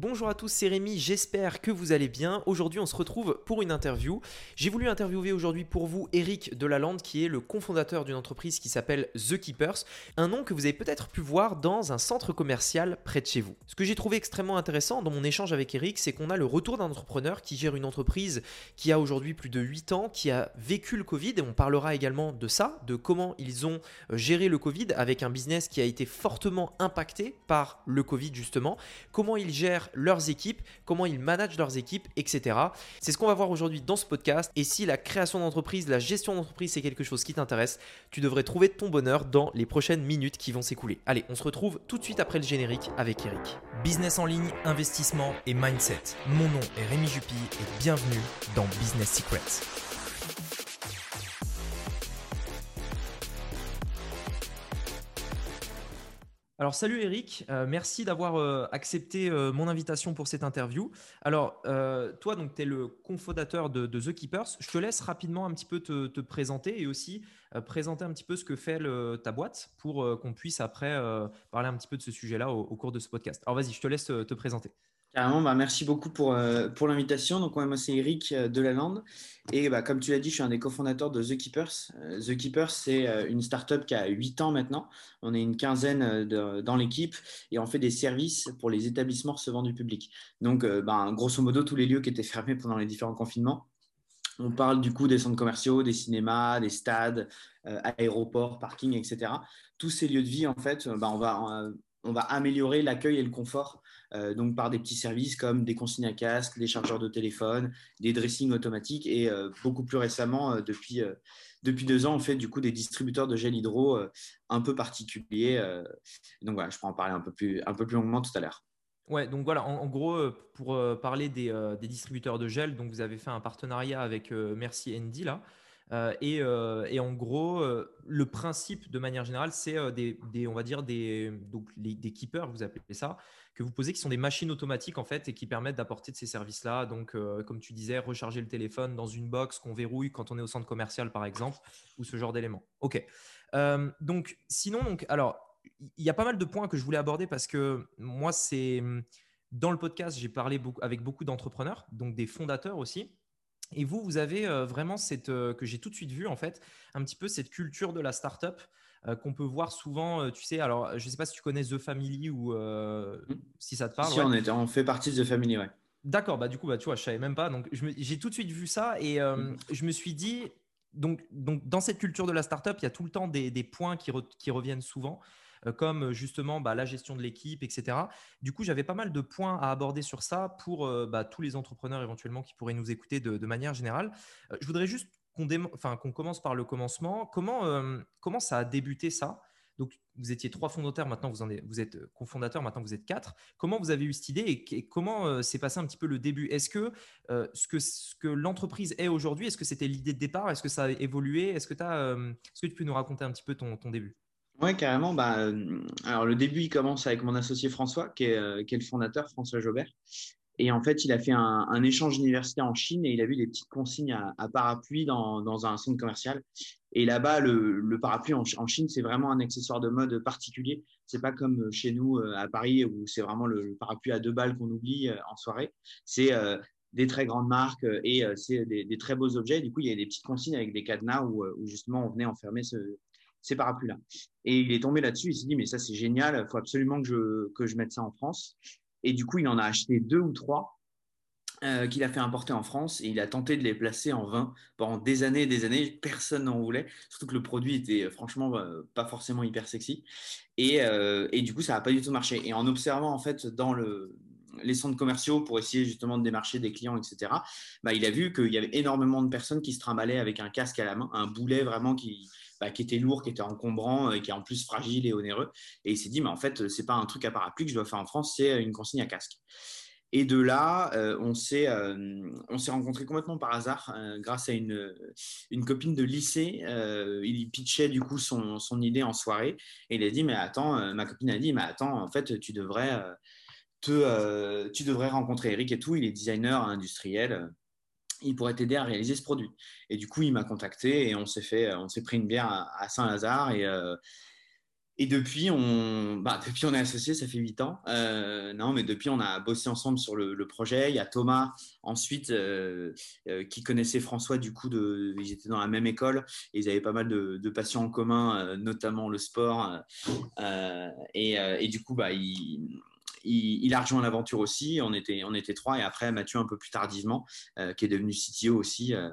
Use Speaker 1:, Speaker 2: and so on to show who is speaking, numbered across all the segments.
Speaker 1: Bonjour à tous, c'est Rémi, j'espère que vous allez bien. Aujourd'hui, on se retrouve pour une interview. J'ai voulu interviewer aujourd'hui pour vous Eric Delalande, qui est le cofondateur d'une entreprise qui s'appelle The Keepers, un nom que vous avez peut-être pu voir dans un centre commercial près de chez vous. Ce que j'ai trouvé extrêmement intéressant dans mon échange avec Eric, c'est qu'on a le retour d'un entrepreneur qui gère une entreprise qui a aujourd'hui plus de 8 ans, qui a vécu le Covid, et on parlera également de ça, de comment ils ont euh, géré le Covid avec un business qui a été fortement impacté par le Covid justement, comment ils gèrent leurs équipes, comment ils managent leurs équipes, etc. C'est ce qu'on va voir aujourd'hui dans ce podcast. Et si la création d'entreprise, la gestion d'entreprise, c'est quelque chose qui t'intéresse, tu devrais trouver ton bonheur dans les prochaines minutes qui vont s'écouler. Allez, on se retrouve tout de suite après le générique avec Eric. Business en ligne, investissement et mindset. Mon nom est Rémi Jupy et bienvenue dans Business Secrets. Alors salut Eric, euh, merci d'avoir euh, accepté euh, mon invitation pour cette interview. Alors toi, tu es le cofondateur de, The Keepers. Je te laisse rapidement un petit peu te, présenter et aussi présenter un petit peu ce que fait ta boîte pour qu'on puisse après parler un petit peu de ce sujet-là au, cours de ce podcast. Alors vas-y, je te laisse te présenter.
Speaker 2: Carrément, bah, merci beaucoup pour, euh, pour l'invitation. Donc, moi, c'est Eric euh, Delalande. Et bah, comme tu l'as dit, je suis un des cofondateurs de The Keepers. Euh, The Keepers, c'est une startup qui a 8 ans maintenant. On est une quinzaine dans l'équipe et on fait des services pour les établissements recevant du public. Donc, bah, grosso modo, tous les lieux qui étaient fermés pendant les différents confinements. On parle du coup des centres commerciaux, des cinémas, des stades, aéroports, parkings, etc. Tous ces lieux de vie, en fait, bah, on, va, on va améliorer l'accueil et le confort euh, donc par des petits services comme des consignes à casque, des chargeurs de téléphone, des dressings automatiques et euh, beaucoup plus récemment, euh, depuis, depuis deux ans, on fait du coup des distributeurs de gel hydro un peu particuliers. donc voilà, je pourrais en parler un peu plus, un peu plus longuement tout à l'heure.
Speaker 1: Ouais, donc voilà, en, gros, pour parler des, des, distributeurs de gel, donc vous avez fait un partenariat avec Merci Andy là. Euh, et, en gros, le principe de manière générale, c'est des, on va dire des, donc des keepers, vous appelez ça, que vous posez, qui sont des machines automatiques en fait et qui permettent d'apporter de ces services-là. Donc, comme tu disais, recharger le téléphone dans une box qu'on verrouille quand on est au centre commercial, par exemple, ou ce genre d'éléments. Ok. donc, sinon, donc, alors, il y a pas mal de points que je voulais aborder parce que moi, c'est dans le podcast, j'ai parlé beaucoup, avec beaucoup d'entrepreneurs, donc des fondateurs aussi. Et vous, vous avez euh, vraiment cette, euh, que j'ai tout de suite vu en fait, un petit peu cette culture de la startup euh, qu'on peut voir souvent, tu sais, alors je ne sais pas si tu connais The Family ou mmh. si ça te parle.
Speaker 2: Si, on, on fait partie de The Family, ouais.
Speaker 1: D'accord, bah du coup, bah, tu vois, je savais même pas. Donc, j'ai tout de suite vu ça et mmh. je me suis dit, donc, donc, dans cette culture de la startup, il y a tout le temps des, des points qui, qui, reviennent souvent. Euh, comme euh, justement bah, la gestion de l'équipe, etc. Du coup, j'avais pas mal de points à aborder sur ça pour euh, bah, tous les entrepreneurs éventuellement qui pourraient nous écouter de, manière générale. je voudrais juste qu'on commence par le commencement. Comment, comment ça a débuté ça? Donc, vous étiez trois fondateurs, maintenant vous, en êtes, vous êtes cofondateur, maintenant vous êtes quatre. Comment vous avez eu cette idée et, comment s'est passé un petit peu le début? Est-ce que, ce que, l'entreprise est aujourd'hui, est-ce que c'était l'idée de départ? Est-ce que ça a évolué? Est-ce que, est-ce que tu peux nous raconter un petit peu ton, début?
Speaker 2: Oui, carrément. Bah, euh, alors, le début, il commence avec mon associé François, qui est, euh, qui est le fondateur, François Jobert. Et en fait, il a fait un, échange universitaire en Chine et il a vu des petites consignes à, à parapluie dans, dans, un centre commercial. Et là-bas, le, le, parapluie en, en Chine, c'est vraiment un accessoire de mode particulier. C'est pas comme chez nous euh, à Paris où c'est vraiment le, parapluie à deux balles qu'on oublie en soirée. C'est des très grandes marques et c'est des, très beaux objets. Du coup, il y a des petites consignes avec des cadenas où, où justement on venait enfermer ce, ces parapluies-là. Et il est tombé là-dessus, il s'est dit, mais ça c'est génial, il faut absolument que je, que je mette ça en France. Et du coup, il en a acheté deux ou trois euh, qu'il a fait importer en France et il a tenté de les placer en vin pendant des années et des années. Personne n'en voulait, surtout que le produit était euh, franchement euh, pas forcément hyper sexy. Et, et du coup, ça n'a pas du tout marché. Et en observant en fait dans le, les centres commerciaux pour essayer justement de démarcher des clients, etc., bah, il a vu qu'il y avait énormément de personnes qui se trimballaient avec un casque à la main, un boulet vraiment qui, bah, qui était lourd, qui était encombrant et qui est en plus fragile et onéreux. Et il s'est dit, mais en fait, c'est pas un truc à parapluie que je dois faire en France, c'est une consigne à casque. Et de là, euh, on s'est euh, on s'est rencontrés complètement par hasard euh, grâce à une, une copine de lycée. il pitchait du coup son, son, idée en soirée et il a dit mais attends, ma copine a dit mais attends, en fait tu devrais te, tu devrais rencontrer Eric et tout. Il est designer industriel il pourrait t'aider à réaliser ce produit. Et du coup, il m'a contacté et on s'est fait, on s'est pris une bière à, Saint-Lazare et, euh, Et depuis, on, bah, depuis, on est associés, ça fait huit ans. Euh, non, mais depuis, on a bossé ensemble sur le, projet. Il y a Thomas, ensuite, euh, qui connaissait François, du coup, de, ils étaient dans la même école ils avaient pas mal de, de passions en commun, notamment le sport. Et, et, du coup, bah, il, il, a rejoint l'aventure aussi. On était, on était trois. Et après, Mathieu, un peu plus tardivement, euh, qui est devenu CTO aussi. Euh,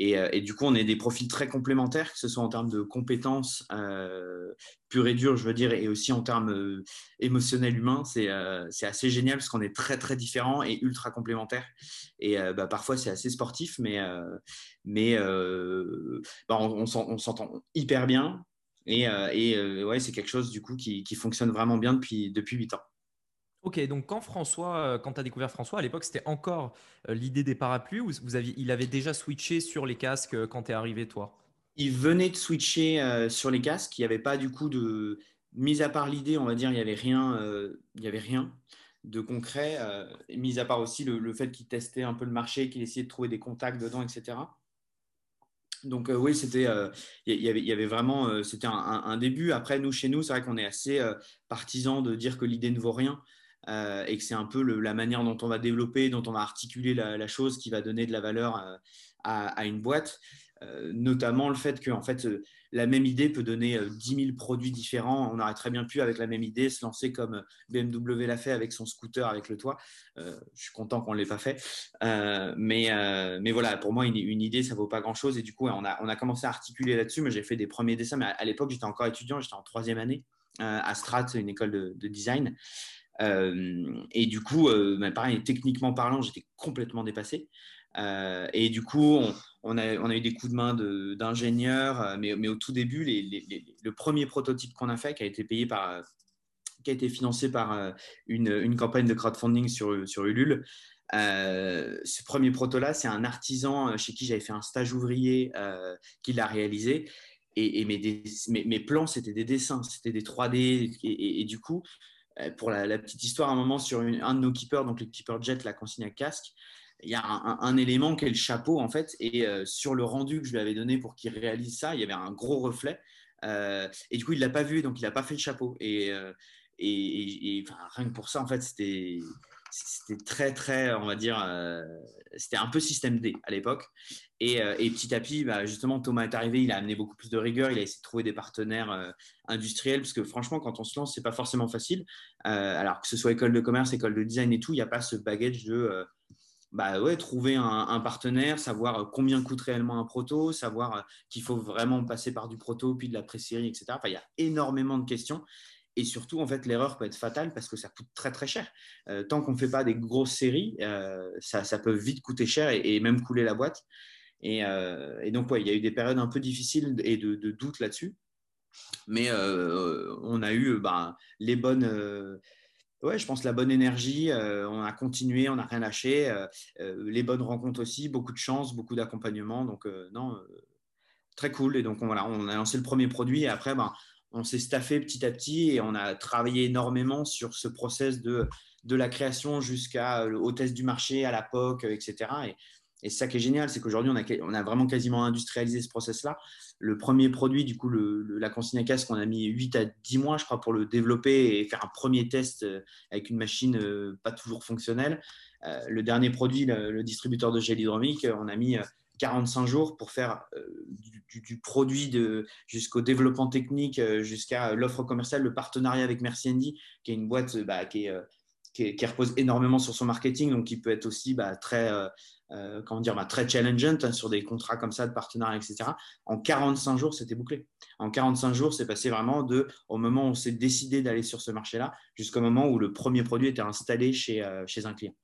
Speaker 2: euh, et, du coup, on est des profils très complémentaires, que ce soit en termes de compétences pures et dures, je veux dire, et aussi en termes émotionnels humains. C'est assez génial parce qu'on est très, très différents et ultra complémentaires. Et bah, parfois, c'est assez sportif, mais, mais bah, on, s'entend hyper bien. Et, ouais, c'est quelque chose du coup qui, qui fonctionne vraiment bien depuis, depuis 8 ans.
Speaker 1: Ok, donc quand François, euh, quand tu as découvert François, à l'époque, c'était encore euh, l'idée des parapluies ou vous aviez, il avait déjà switché sur les casques euh, quand tu es arrivé, toi?
Speaker 2: Il venait de switcher sur les casques. Il n'y avait pas du coup de. Mis à part l'idée, on va dire, il n'y avait, rien, y avait rien de concret. mis à part aussi le, fait qu'il testait un peu le marché, qu'il essayait de trouver des contacts dedans, etc. Donc oui, c'était, il y, avait vraiment, c'était un, début. Après, nous, chez nous, c'est vrai qu'on est assez partisans de dire que l'idée ne vaut rien. Euh, et que c'est un peu la manière dont on va développer, dont on va articuler la, chose qui va donner de la valeur euh, à, une boîte. Euh, notamment le fait que fait, la même idée peut donner 10 000 produits différents. On aurait très bien pu, avec la même idée, se lancer comme BMW l'a fait avec son scooter avec le toit. je suis content qu'on ne l'ait pas fait. mais, mais voilà, pour moi, une, idée, ça vaut pas grand-chose. Et du coup, on, a, on a commencé à articuler là-dessus. Moi, j'ai fait des premiers dessins, mais à, l'époque, j'étais encore étudiant, j'étais en troisième année à Strat, une école de design. Euh, et du coup, euh, bah, techniquement parlant, j'étais complètement dépassé. Euh, et du coup, on, a, eu des coups de main d'ingénieurs, mais, au tout début, le premier prototype qu'on a fait, qui a été payé par, qui a été financé par une, campagne de crowdfunding sur, sur Ulule. ce premier proto-là, c'est un artisan chez qui j'avais fait un stage ouvrier qui l'a réalisé. Et, mes, plans, c'était des dessins, c'était des 3D. Et, du coup, pour la, petite histoire, un moment sur un de nos keepers, donc le keeper jet, la consigne à casque, il y a un, élément qui est le chapeau en fait, et euh, sur le rendu que je lui avais donné pour qu'il réalise ça, il y avait un gros reflet. Euh, et du coup, il l'a pas vu, donc il n'a pas fait le chapeau. Et, rien que pour ça, en fait, c'était c'était très très, on va dire, c'était un peu système D à l'époque. Euh, et, petit à petit, bah, justement, Thomas est arrivé, il a amené beaucoup plus de rigueur, il a essayé de trouver des partenaires euh, industriels, parce que franchement, quand on se lance, c'est pas forcément facile. Euh, alors que ce soit école de commerce, école de design et tout, il n'y a pas ce bagage de bah, ouais, trouver un, partenaire, savoir combien coûte réellement un proto, savoir qu'il faut vraiment passer par du proto, puis de la pré-série, etc. Enfin, il y a énormément de questions. Et surtout, en fait, l'erreur peut être fatale parce que ça coûte très très cher. tant qu'on ne fait pas des grosses séries, ça, ça, peut vite coûter cher et, même couler la boîte. Euh, et, donc, ouais, il y a eu des périodes un peu difficiles et de, doute là-dessus. Mais euh, on a eu bah, les bonnes ouais, je pense la bonne énergie. Euh, on a continué, on n'a rien lâché. les bonnes rencontres aussi, beaucoup de chance, beaucoup d'accompagnement. Donc, non, très cool. Et donc, voilà, on a lancé le premier produit et après, ben, on s'est staffé petit à petit et on a travaillé énormément sur ce process de, de la création jusqu'au test du marché, à la POC, etc. Et et ça qui est génial, c'est qu'aujourd'hui, on a, on a vraiment quasiment industrialisé ce process-là. Le premier produit, du coup, le, la consigne à casque, on a mis 8 à 10 mois, je crois, pour le développer et faire un premier test euh, avec une machine euh, pas toujours fonctionnelle. Euh, le dernier produit, le, distributeur de gel hydromique, on a mis 45 jours pour faire du, produit jusqu'au développement technique, jusqu'à l'offre commerciale, le partenariat avec Merci Andy, qui est une boîte bah, qui, qui, repose énormément sur son marketing, donc qui peut être aussi bah, très euh, comment dire, bah, très challengeant hein, sur des contrats comme ça de partenariat, etc. En 45 jours, c'était bouclé. En 45 jours, c'est passé vraiment de, au moment où on s'est décidé d'aller sur ce marché-là jusqu'au moment où le premier produit était installé euh, chez un client.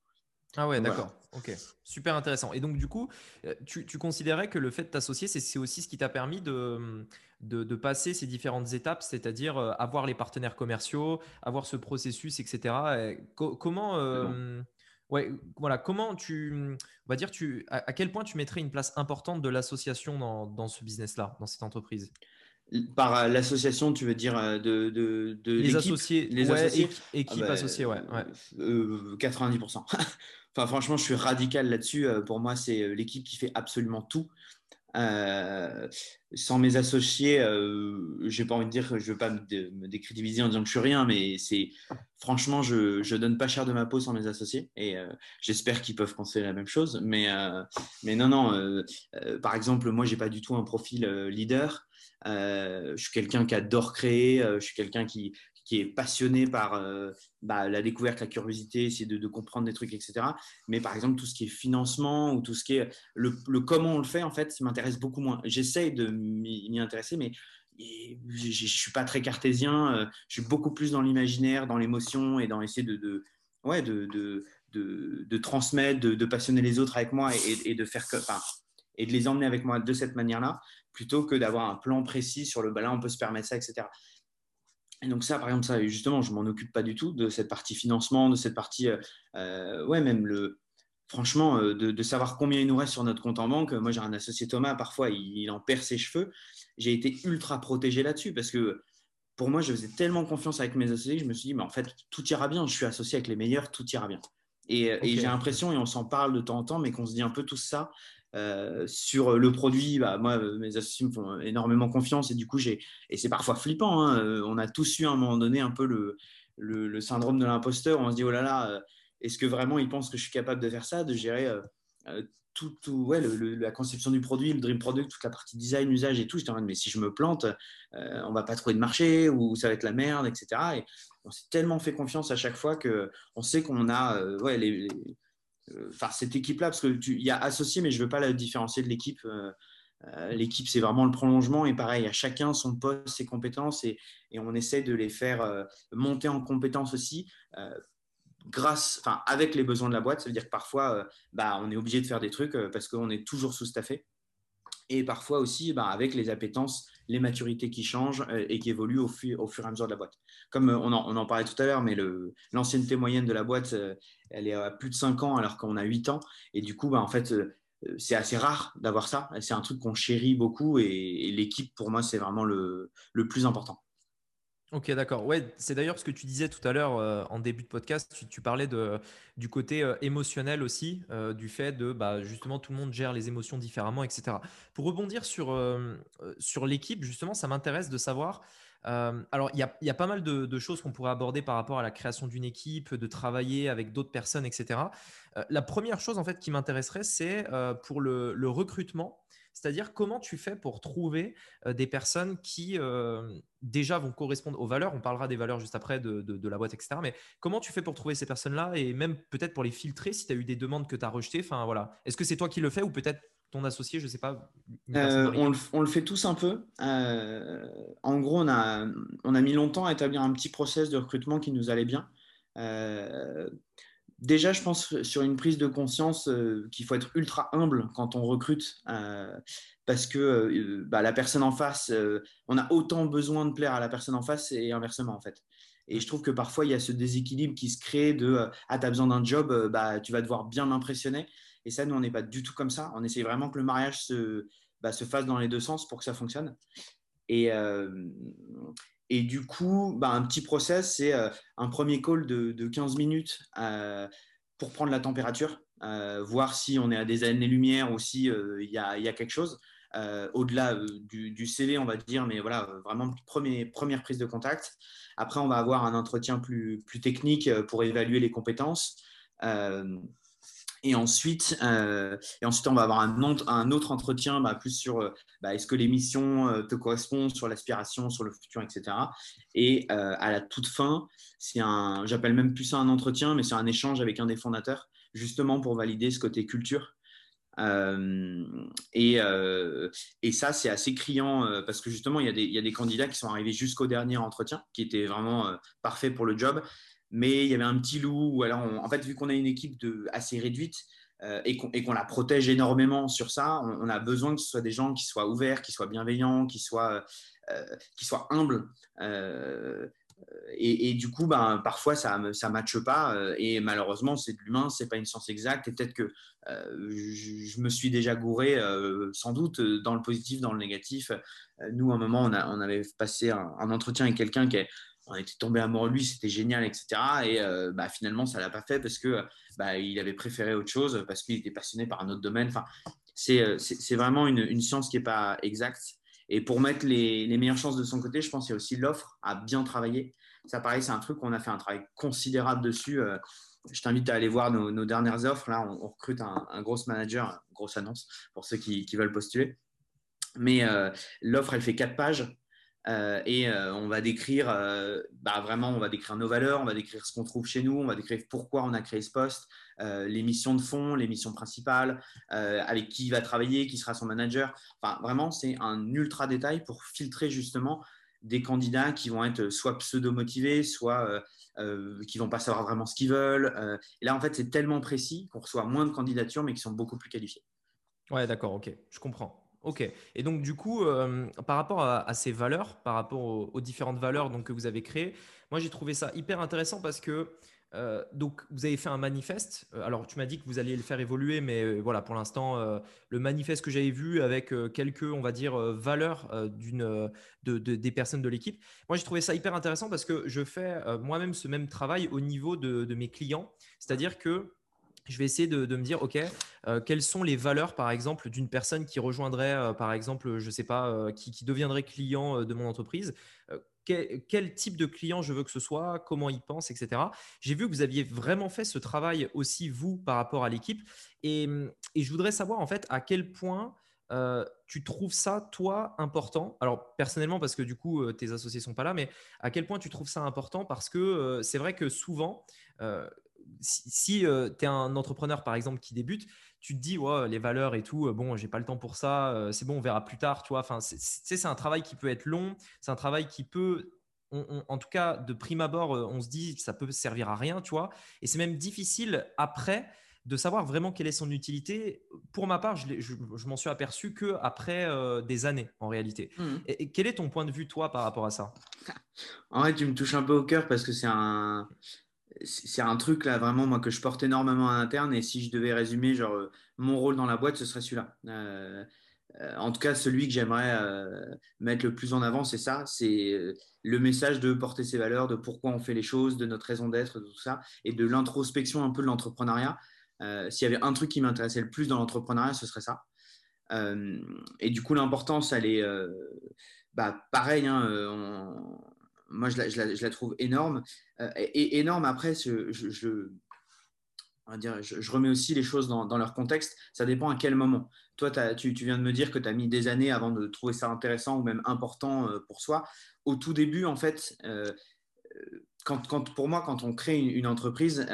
Speaker 1: Ah ouais, d'accord. Ok, super intéressant. Et donc, du coup, euh, tu, tu considérais que le fait de t'associer, c'est aussi ce qui t'a permis de, de, passer ces différentes étapes, c'est-à-dire avoir les partenaires commerciaux, avoir ce processus, etc. comment, Ouais, voilà. Comment tu, on va dire, tu, à, quel point tu mettrais une place importante de l'association dans, dans ce business-là, dans cette entreprise?
Speaker 2: Par euh, l'association, tu veux dire euh, de, de, de
Speaker 1: les associés,
Speaker 2: les associés,
Speaker 1: équipe ah bah, associée, ouais. ouais.
Speaker 2: 90%. Euh, enfin, franchement, je suis radical là-dessus. Pour moi, c'est l'équipe qui fait absolument tout. Euh, sans mes associés, euh, j'ai pas envie de dire que je veux pas me, me, décrédibiliser en disant que je suis rien, mais c'est franchement, je, je donne pas cher de ma peau sans mes associés et euh, j'espère qu'ils peuvent penser la même chose. Mais, mais non, non. par exemple, moi, j'ai pas du tout un profil leader. Je suis quelqu'un qui adore créer. je suis quelqu'un qui, est passionné par euh, bah, la découverte, la curiosité, essayer de, comprendre des trucs, etc. Mais par exemple, tout ce qui est financement ou tout ce qui est le, comment on le fait, en fait, ça m'intéresse beaucoup moins. J'essaye de m'y intéresser, mais je ne suis pas très cartésien. Euh, je suis beaucoup plus dans l'imaginaire, dans l'émotion et dans essayer de, ouais, de, de, transmettre, de, passionner les autres avec moi et, de faire et de les emmener avec moi de cette manière-là, plutôt que d'avoir un plan précis sur le bah on peut se permettre ça, etc. Et donc ça, par exemple, ça, justement, je m'en occupe pas du tout de cette partie financement, de cette partie, euh, euh, ouais, même le, franchement, euh, de, savoir combien il nous reste sur notre compte en banque. Moi, j'ai un associé Thomas, parfois, il, en perd ses cheveux. J'ai été ultra protégé là-dessus parce que pour moi, je faisais tellement confiance avec mes associés que je me suis dit, mais en fait, tout ira bien. Je suis associé avec les meilleurs, tout ira bien. Et, et j'ai l'impression, et on s'en parle de temps en temps, mais qu'on se dit un peu tout ça, euh, sur le produit, bah, moi, mes associés me font énormément confiance et du coup, j'ai et c'est parfois flippant. Hein, euh, on a tous eu à un moment donné un peu le, syndrome de l'imposteur. On se dit oh là là, euh, est-ce que vraiment ils pensent que je suis capable de faire ça, de gérer tout, ouais, la conception du produit, le dream product, toute la partie design, usage et tout. J'étais en mais si je me plante, on va pas trouver de marché ou ça va être la merde, etc. Et on s'est tellement fait confiance à chaque fois que on sait qu'on a ouais, les euh, enfin cette équipe-là, parce qu'il y a associé, mais je ne veux pas la différencier de l'équipe. Euh, euh, l'équipe, c'est vraiment le prolongement et pareil, à chacun son poste, ses compétences et, on essaie de les faire monter en compétences aussi grâce, enfin, avec les besoins de la boîte. Ça veut dire que parfois, bah, on est obligé de faire des trucs parce qu'on est toujours sous-staffé et parfois aussi bah, avec les appétences, les maturités qui changent euh, et qui évoluent au, fur et à mesure de la boîte. Comme euh, on en, parlait tout à l'heure, mais l'ancienneté moyenne de la boîte, euh, elle est à plus de 5 ans alors qu'on a 8 ans. Et du coup, bah, en fait, c'est assez rare d'avoir ça. C'est un truc qu'on chérit beaucoup et, l'équipe, pour moi, c'est vraiment le plus important.
Speaker 1: Ok, d'accord. Ouais, c'est d'ailleurs ce que tu disais tout à l'heure euh, en début de podcast. Tu, parlais de, du côté euh, émotionnel aussi, euh, du fait de bah, justement tout le monde gère les émotions différemment, etc. Pour rebondir sur, sur l'équipe, justement, ça m'intéresse de savoir. alors, il y a, y a, pas mal de, choses qu'on pourrait aborder par rapport à la création d'une équipe, de travailler avec d'autres personnes, etc. la première chose en fait qui m'intéresserait, c'est pour le recrutement. C'est-à-dire comment tu fais pour trouver des personnes qui déjà vont correspondre aux valeurs. On parlera des valeurs juste après de, la boîte, etc. Mais comment tu fais pour trouver ces personnes-là et même peut-être pour les filtrer si tu as eu des demandes que tu as rejetées? Enfin, voilà. Est-ce que c'est toi qui le fais ou peut-être ton associé, je ne sais pas
Speaker 2: on, le, fait tous un peu. en gros, on a, on a mis longtemps à établir un petit process de recrutement qui nous allait bien déjà, je pense sur une prise de conscience euh, qu'il faut être ultra humble quand on recrute, euh, parce que euh, bah, la personne en face, on a autant besoin de plaire à la personne en face et inversement en fait. Et je trouve que parfois il y a ce déséquilibre qui se crée de ah as besoin d'un job, bah tu vas devoir bien m'impressionner. Et ça, nous on n'est pas du tout comme ça. On essaie vraiment que le mariage se, bah, se fasse dans les deux sens pour que ça fonctionne. Et, et du coup, bah, un petit process, c'est euh, un premier call de, 15 minutes euh, pour prendre la température, euh, voir si on est à des années-lumière ou s'il il y, a, quelque chose. Au-delà du, CV, on va dire, mais voilà, vraiment première prise de contact. Après, on va avoir un entretien plus, plus technique pour évaluer les compétences. Et ensuite, euh, et ensuite, on va avoir un, autre entretien bah, plus sur euh, bah, est-ce que les missions euh, te correspondent, sur l'aspiration, sur le futur, etc. Et à la toute fin, c'est un, j'appelle même plus ça un entretien, mais c'est un échange avec un des fondateurs, justement pour valider ce côté culture. Et, et, ça, c'est assez criant parce que justement, il y, a des, il y, a des, candidats qui sont arrivés jusqu'au dernier entretien, qui étaient vraiment parfaits pour le job mais il y avait un petit loup. alors, en fait, vu qu'on a une équipe de, assez réduite euh, et qu'on la protège énormément sur ça, on, a besoin que ce soit des gens qui soient ouverts, qui soient bienveillants, qui soient, euh, qui soient humbles. Euh, et, du coup, ben, parfois, ça ne matche pas. et malheureusement, c'est de l'humain, ce n'est pas une science exacte. Et peut-être que je, me suis déjà gouré, sans doute, dans le positif, dans le négatif. nous, à un moment, on avait passé un, un entretien avec quelqu'un qui est on était tombé amoureux de lui, c'était génial, etc. Et euh, bah, finalement, ça l'a pas fait parce que bah, il avait préféré autre chose, parce qu'il était passionné par un autre domaine. Enfin, c'est vraiment une, science qui n'est pas exacte. Et pour mettre les, meilleures chances de son côté, je pense qu'il y a aussi l'offre à bien travailler. Ça, pareil, c'est un truc qu'on a fait un travail considérable dessus. Je t'invite à aller voir nos, dernières offres. Là, on, recrute un, gros manager, grosse annonce pour ceux qui, veulent postuler. Mais l'offre, elle fait quatre pages. Euh, et euh, on va décrire, euh, bah, vraiment, on va décrire nos valeurs, on va décrire ce qu'on trouve chez nous, on va décrire pourquoi on a créé ce poste, les missions de fond, les missions principales, avec qui il va travailler, qui sera son manager. Enfin, vraiment, c'est un ultra détail pour filtrer justement des candidats qui vont être soit pseudo-motivés, soit qui vont pas savoir vraiment ce qu'ils veulent. et là, en fait, c'est tellement précis qu'on reçoit moins de candidatures, mais qui sont beaucoup plus qualifiées.
Speaker 1: Ouais, d'accord, ok, je comprends. Ok. Et donc, du coup, euh, par rapport à, ces valeurs, par rapport aux, différentes valeurs donc, que vous avez créées, moi, j'ai trouvé ça hyper intéressant parce que euh, donc, vous avez fait un manifeste. Euh, alors, tu m'as dit que vous alliez le faire évoluer, mais voilà, pour l'instant, le manifeste que j'avais vu avec quelques, on va dire, valeurs d'une, de, des personnes de l'équipe. Moi, j'ai trouvé ça hyper intéressant parce que je fais moi-même ce même travail au niveau de mes clients. C'est-à-dire que je vais essayer de, me dire, OK, euh, quelles sont les valeurs, par exemple, d'une personne qui rejoindrait, euh, par exemple, je ne sais pas, euh, qui, deviendrait client de mon entreprise quel, type de client je veux que ce soit, comment il pense, etc. J'ai vu que vous aviez vraiment fait ce travail aussi, vous, par rapport à l'équipe. Et, je voudrais savoir, en fait, à quel point tu trouves ça, toi, important? Alors, personnellement, parce que du coup, tes associés ne sont pas là, mais à quel point tu trouves ça important? Parce que c'est vrai que souvent, si, euh, tu es un entrepreneur, par exemple, qui débute, tu te dis, ouais, les valeurs et tout, euh, bon, j'ai pas le temps pour ça, euh, c'est bon, on verra plus tard, tu vois. Enfin, c'est un travail qui peut être long, c'est un travail qui peut, en tout cas, de prime abord, on se dit que ça peut servir à rien, tu vois. Et c'est même difficile après de savoir vraiment quelle est son utilité. Pour ma part, je, m'en suis aperçu que après des années, en réalité. Mmh. et, quel est ton point de vue, toi, par rapport à ça?
Speaker 2: En vrai, tu me touches un peu au cœur parce que c'est un, c'est un truc là vraiment moi que je porte énormément à l'interne et si je devais résumer genre euh, mon rôle dans la boîte ce serait celui-là. Euh, euh, en tout cas celui que j'aimerais mettre le plus en avant c'est ça c'est le message de porter ses valeurs de pourquoi on fait les choses de notre raison d'être tout ça et de l'introspection un peu de l'entrepreneuriat. S'il y avait un truc qui m'intéressait le plus dans l'entrepreneuriat ce serait ça. Et du coup l'importance elle est bah, pareil hein, moi, je la, trouve énorme. Euh, et, énorme, après, je, remets aussi les choses dans, leur contexte. Ça dépend à quel moment. Toi, tu, viens de me dire que tu as mis des années avant de trouver ça intéressant ou même important euh, pour soi. Au tout début, en fait, euh, quand, pour moi, quand on crée une, entreprise,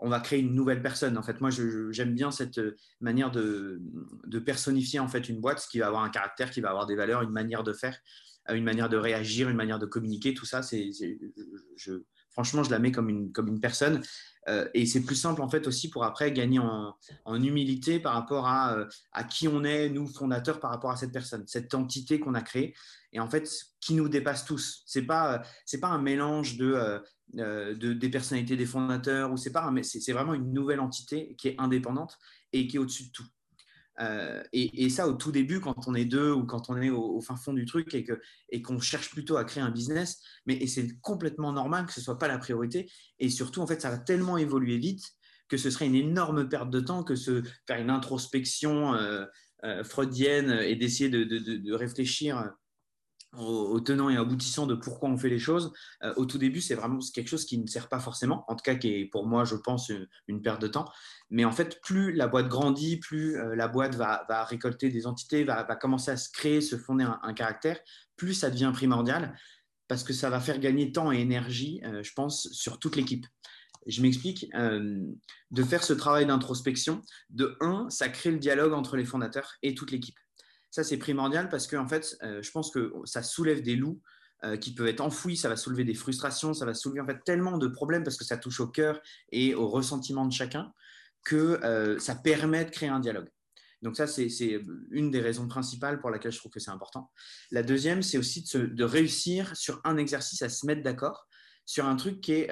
Speaker 2: on va créer une nouvelle personne. En fait, moi, j'aime bien cette manière de, de, personnifier en fait une boîte qui va avoir un caractère, qui va avoir des valeurs, une manière de faire une manière de réagir, une manière de communiquer, tout ça, c'est, je, franchement, je la mets comme une, comme une personne. Euh, et c'est plus simple, en fait, aussi pour après gagner en, humilité par rapport à, euh, à, qui on est, nous, fondateurs, par rapport à cette personne, cette entité qu'on a créée. Et en fait, qui nous dépasse tous. Ce n'est pas, c'est pas un mélange de, euh, de, des personnalités des fondateurs, ou c'est, pas c'est vraiment une nouvelle entité qui est indépendante et qui est au-dessus de tout. Euh, et, ça, au tout début, quand on est deux ou quand on est au, fin fond du truc et, que, et qu'on cherche plutôt à créer un business, mais c'est complètement normal que ce ne soit pas la priorité. Et surtout, en fait, ça va tellement évoluer vite que ce serait une énorme perte de temps que se faire une introspection euh, euh, freudienne et d'essayer de, de, de, réfléchir au, tenant et aboutissant de pourquoi on fait les choses. Euh, au tout début, c'est vraiment quelque chose qui ne sert pas forcément, en tout cas qui est pour moi, je pense, une, perte de temps. Mais en fait, plus la boîte grandit, plus euh, la boîte va, récolter des entités, va, commencer à se créer, se fonder un, caractère, plus ça devient primordial parce que ça va faire gagner temps et énergie, euh, je pense, sur toute l'équipe. Je m'explique, de faire ce travail d'introspection, de un, ça crée le dialogue entre les fondateurs et toute l'équipe. Ça, c'est primordial parce que, en fait, euh, je pense que ça soulève des loups euh, qui peuvent être enfouis, ça va soulever des frustrations, ça va soulever en fait tellement de problèmes parce que ça touche au cœur et au ressentiment de chacun que euh, ça permet de créer un dialogue. Donc ça, c'est une des raisons principales pour laquelle je trouve que c'est important. La deuxième, c'est aussi de, de, réussir sur un exercice à se mettre d'accord sur un truc qui est,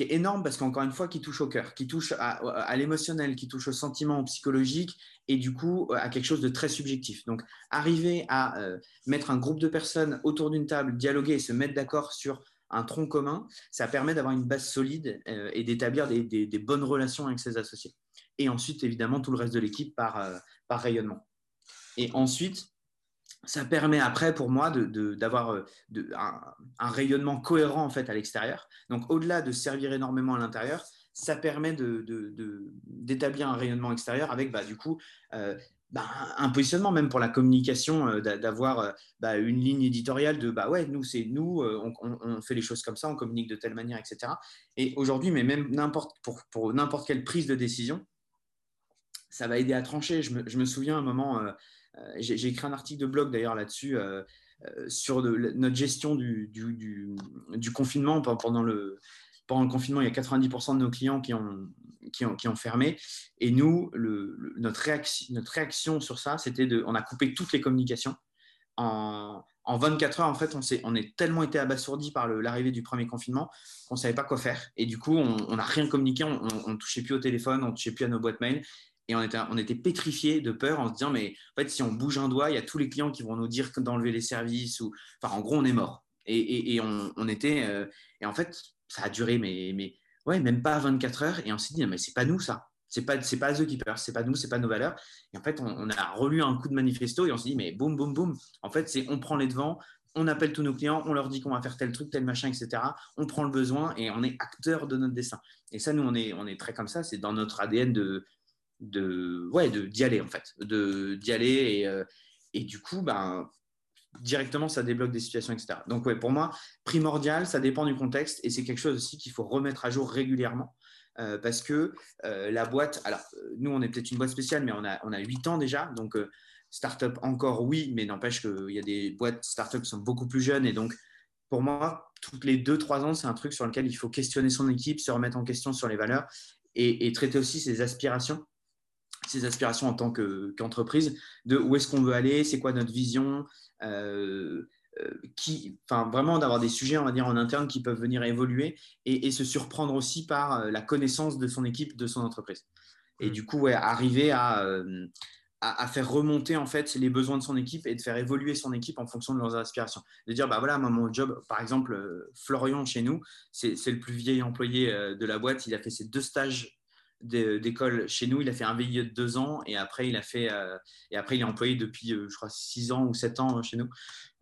Speaker 2: qui est énorme parce qu'encore une fois, qui touche au cœur, qui touche à, l'émotionnel, qui touche au sentiment, au psychologique et du coup à quelque chose de très subjectif. Donc, arriver à euh, mettre un groupe de personnes autour d'une table, dialoguer et se mettre d'accord sur un tronc commun, ça permet d'avoir une base solide euh, et d'établir des, bonnes relations avec ses associés. et ensuite, évidemment, tout le reste de l'équipe par, par rayonnement. Et ensuite, ça permet après pour moi d'avoir de, un, un, rayonnement cohérent en fait à l'extérieur. Donc au-delà de servir énormément à l'intérieur, ça permet d'établir un rayonnement extérieur avec bah, du coup euh, bah, un positionnement même pour la communication, euh, d'avoir euh, bah, une ligne éditoriale de bah ouais, nous c'est nous, on, fait les choses comme ça, on communique de telle manière, etc. Et aujourd'hui, mais même n'importe pour, pour n'importe quelle prise de décision, ça va aider à trancher. Je me, je me souviens un moment, j'ai écrit un article de blog d'ailleurs là-dessus. sur notre gestion du, confinement pendant le, confinement, il y a 90% de nos clients qui ont, fermé. Et nous, notre, réaction, sur ça, c'était de, on a coupé toutes les communications. En, en 24 heures, en fait, on, est, on est tellement été abasourdi par l'arrivée du premier confinement qu'on ne savait pas quoi faire. Et du coup, on n'a rien communiqué, on ne touchait plus au téléphone, on ne touchait plus à nos boîtes mail. Et on était, on pétrifiés de peur en se disant, mais en fait, si on bouge un doigt, il y a tous les clients qui vont nous dire d'enlever les services. Ou... Enfin, en gros, on est mort. Et, on, était. Euh, et en fait, ça a duré, mais, mais ouais, même pas 24 heures. Et on s'est dit, mais c'est pas nous ça. C'est pas, c'est pas The Keeper, c'est pas nous, c'est pas nos valeurs. Et en fait, on, a relu un coup de manifesto et on s'est dit, mais boum, boum, boum. En fait, c'est on prend les devants, on appelle tous nos clients, on leur dit qu'on va faire tel truc, tel machin, etc. On prend le besoin et on est acteur de notre dessin. Et ça, nous, on on est très comme ça. C'est dans notre ADN de, de, ouais, de d'y aller en fait, de d'y aller et, euh, et du coup, ben, directement, ça débloque des situations, etc. Donc, ouais, pour moi, primordial, ça dépend du contexte et c'est quelque chose aussi qu'il faut remettre à jour régulièrement. Euh, parce que euh, la boîte, alors nous on est peut-être une boîte spéciale, mais on a, on a 8 ans déjà, donc startup encore oui, mais n'empêche qu'il y a des boîtes startup qui sont beaucoup plus jeunes et donc pour moi, toutes les 2-3 ans, c'est un truc sur lequel il faut questionner son équipe, se remettre en question sur les valeurs et traiter aussi ses aspirations, ses aspirations en tant qu'entreprise, de où est-ce qu'on veut aller, c'est quoi notre vision, euh, euh, qui, enfin, vraiment d'avoir des sujets, on va dire, en interne qui peuvent venir évoluer et, se surprendre aussi par euh, la connaissance de son équipe, de son entreprise. Et mm. du coup, arriver à, à, faire remonter en fait les besoins de son équipe et de faire évoluer son équipe en fonction de leurs aspirations. De dire, bah voilà, moi, mon job, par exemple, Florian chez nous, c'est le plus vieil employé de la boîte. Il a fait ses deux stages d'école chez nous. Il a fait un VIE de deux ans et après, il a fait, euh, et après, il est employé depuis, euh, je crois, six ans ou sept ans chez nous.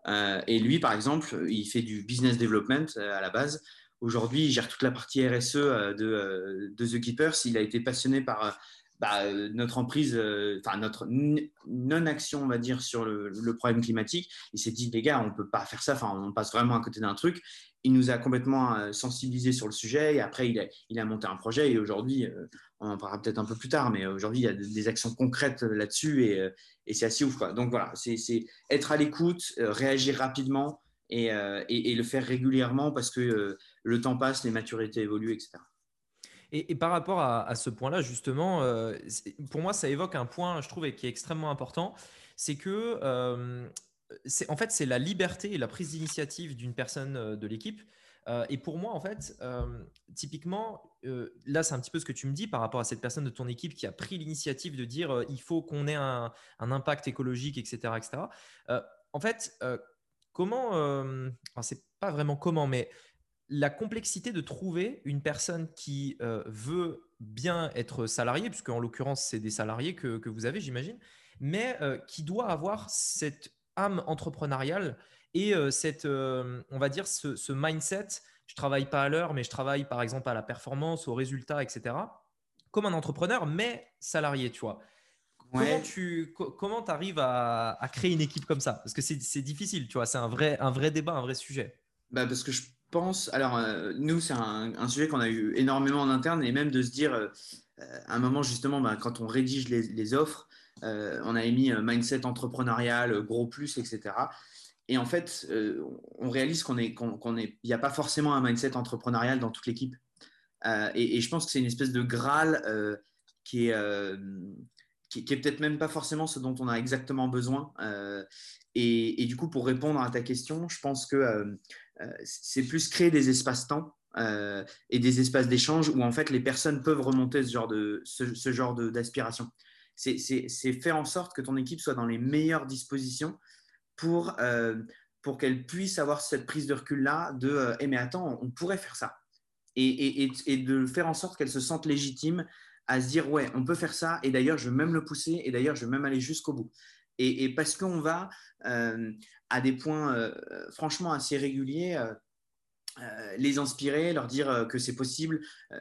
Speaker 2: Euh, et lui, par exemple, il fait du business development à la base. Aujourd'hui, il gère toute la partie RSE de, de The Keepers. Il a été passionné par bah, notre emprise, enfin notre non-action, on va dire, sur le, problème climatique. Il s'est dit, les gars, on ne peut pas faire ça, enfin, on passe vraiment à côté d'un truc. Il nous a complètement euh, sensibilisés sur le sujet et après, il a, monté un projet et aujourd'hui, on en parlera peut-être un peu plus tard, mais aujourd'hui, il y a des actions concrètes là-dessus et, c'est assez ouf. Quoi. Donc voilà, c'est être à l'écoute, réagir rapidement et, le faire régulièrement parce que le temps passe, les maturités évoluent, etc.
Speaker 1: Et, par rapport à, ce point-là, justement, euh, pour moi, ça évoque un point, je trouve, qui est extrêmement important. C'est que, euh, en fait, c'est la liberté et la prise d'initiative d'une personne euh, de l'équipe. et pour moi, en fait, typiquement, là, c'est un petit peu ce que tu me dis par rapport à cette personne de ton équipe qui a pris l'initiative de dire il faut qu'on ait un, impact écologique, etc. etc. en fait, comment, enfin, c'est pas vraiment comment, mais la complexité de trouver une personne qui euh, veut bien être salarié, puisque en l'occurrence, c'est des salariés que, vous avez, j'imagine, mais euh, qui doit avoir cette âme entrepreneuriale et euh, cette, on va dire, ce, mindset. Je travaille pas à l'heure, mais je travaille par exemple à la performance, au résultat, etc. Comme un entrepreneur, mais salarié, tu vois. Comment tu comment arrives à, créer une équipe comme ça? Parce que c'est difficile, tu vois. C'est un vrai, un vrai débat, un vrai sujet.
Speaker 2: Bah parce que je pense, alors euh, nous, c'est un, sujet qu'on a eu énormément en interne et même de se dire, euh, à un moment justement, bah, quand on rédige les, offres, euh, on a émis un mindset entrepreneurial, gros plus, etc. Et en fait, on réalise qu'on n'y a pas forcément un mindset entrepreneurial dans toute l'équipe. Et, je pense que c'est une espèce de graal qui est, peut-être même pas forcément ce dont on a exactement besoin. Et, du coup, pour répondre à ta question, je pense que euh, c'est plus créer des espaces-temps euh, et des espaces d'échange où en fait les personnes peuvent remonter ce genre de ce, genre d'aspiration. C'est faire en sorte que ton équipe soit dans les meilleures dispositions pour euh, qu'elle puisse avoir cette prise de recul là de eh mais attends on pourrait faire ça et, de faire en sorte qu'elle se sente légitime à se dire ouais, on peut faire ça, et d'ailleurs, je vais même le pousser, et d'ailleurs, je vais même aller jusqu'au bout. Et, parce qu'on va euh, à des points euh, franchement assez réguliers. Euh, les inspirer, leur dire que c'est possible.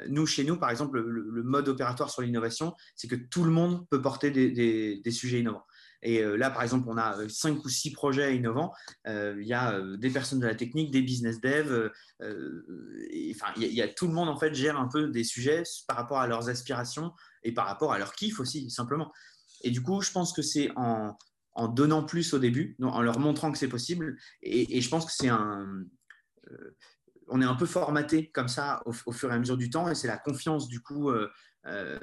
Speaker 2: nous, chez nous, par exemple, le, mode opératoire sur l'innovation, c'est que tout le monde peut porter des, sujets innovants. Et là, par exemple, on a cinq ou six projets innovants. Il y a des personnes de la technique, des business devs. Enfin, il y, a tout le monde en fait gère un peu des sujets par rapport à leurs aspirations et par rapport à leur kiff aussi, simplement. Et du coup, je pense que c'est en donnant plus au début, en leur montrant que c'est possible. Et, je pense que c'est un. Euh, on est un peu formaté comme ça au, fur et à mesure du temps, et c'est la confiance du coup. Euh, euh,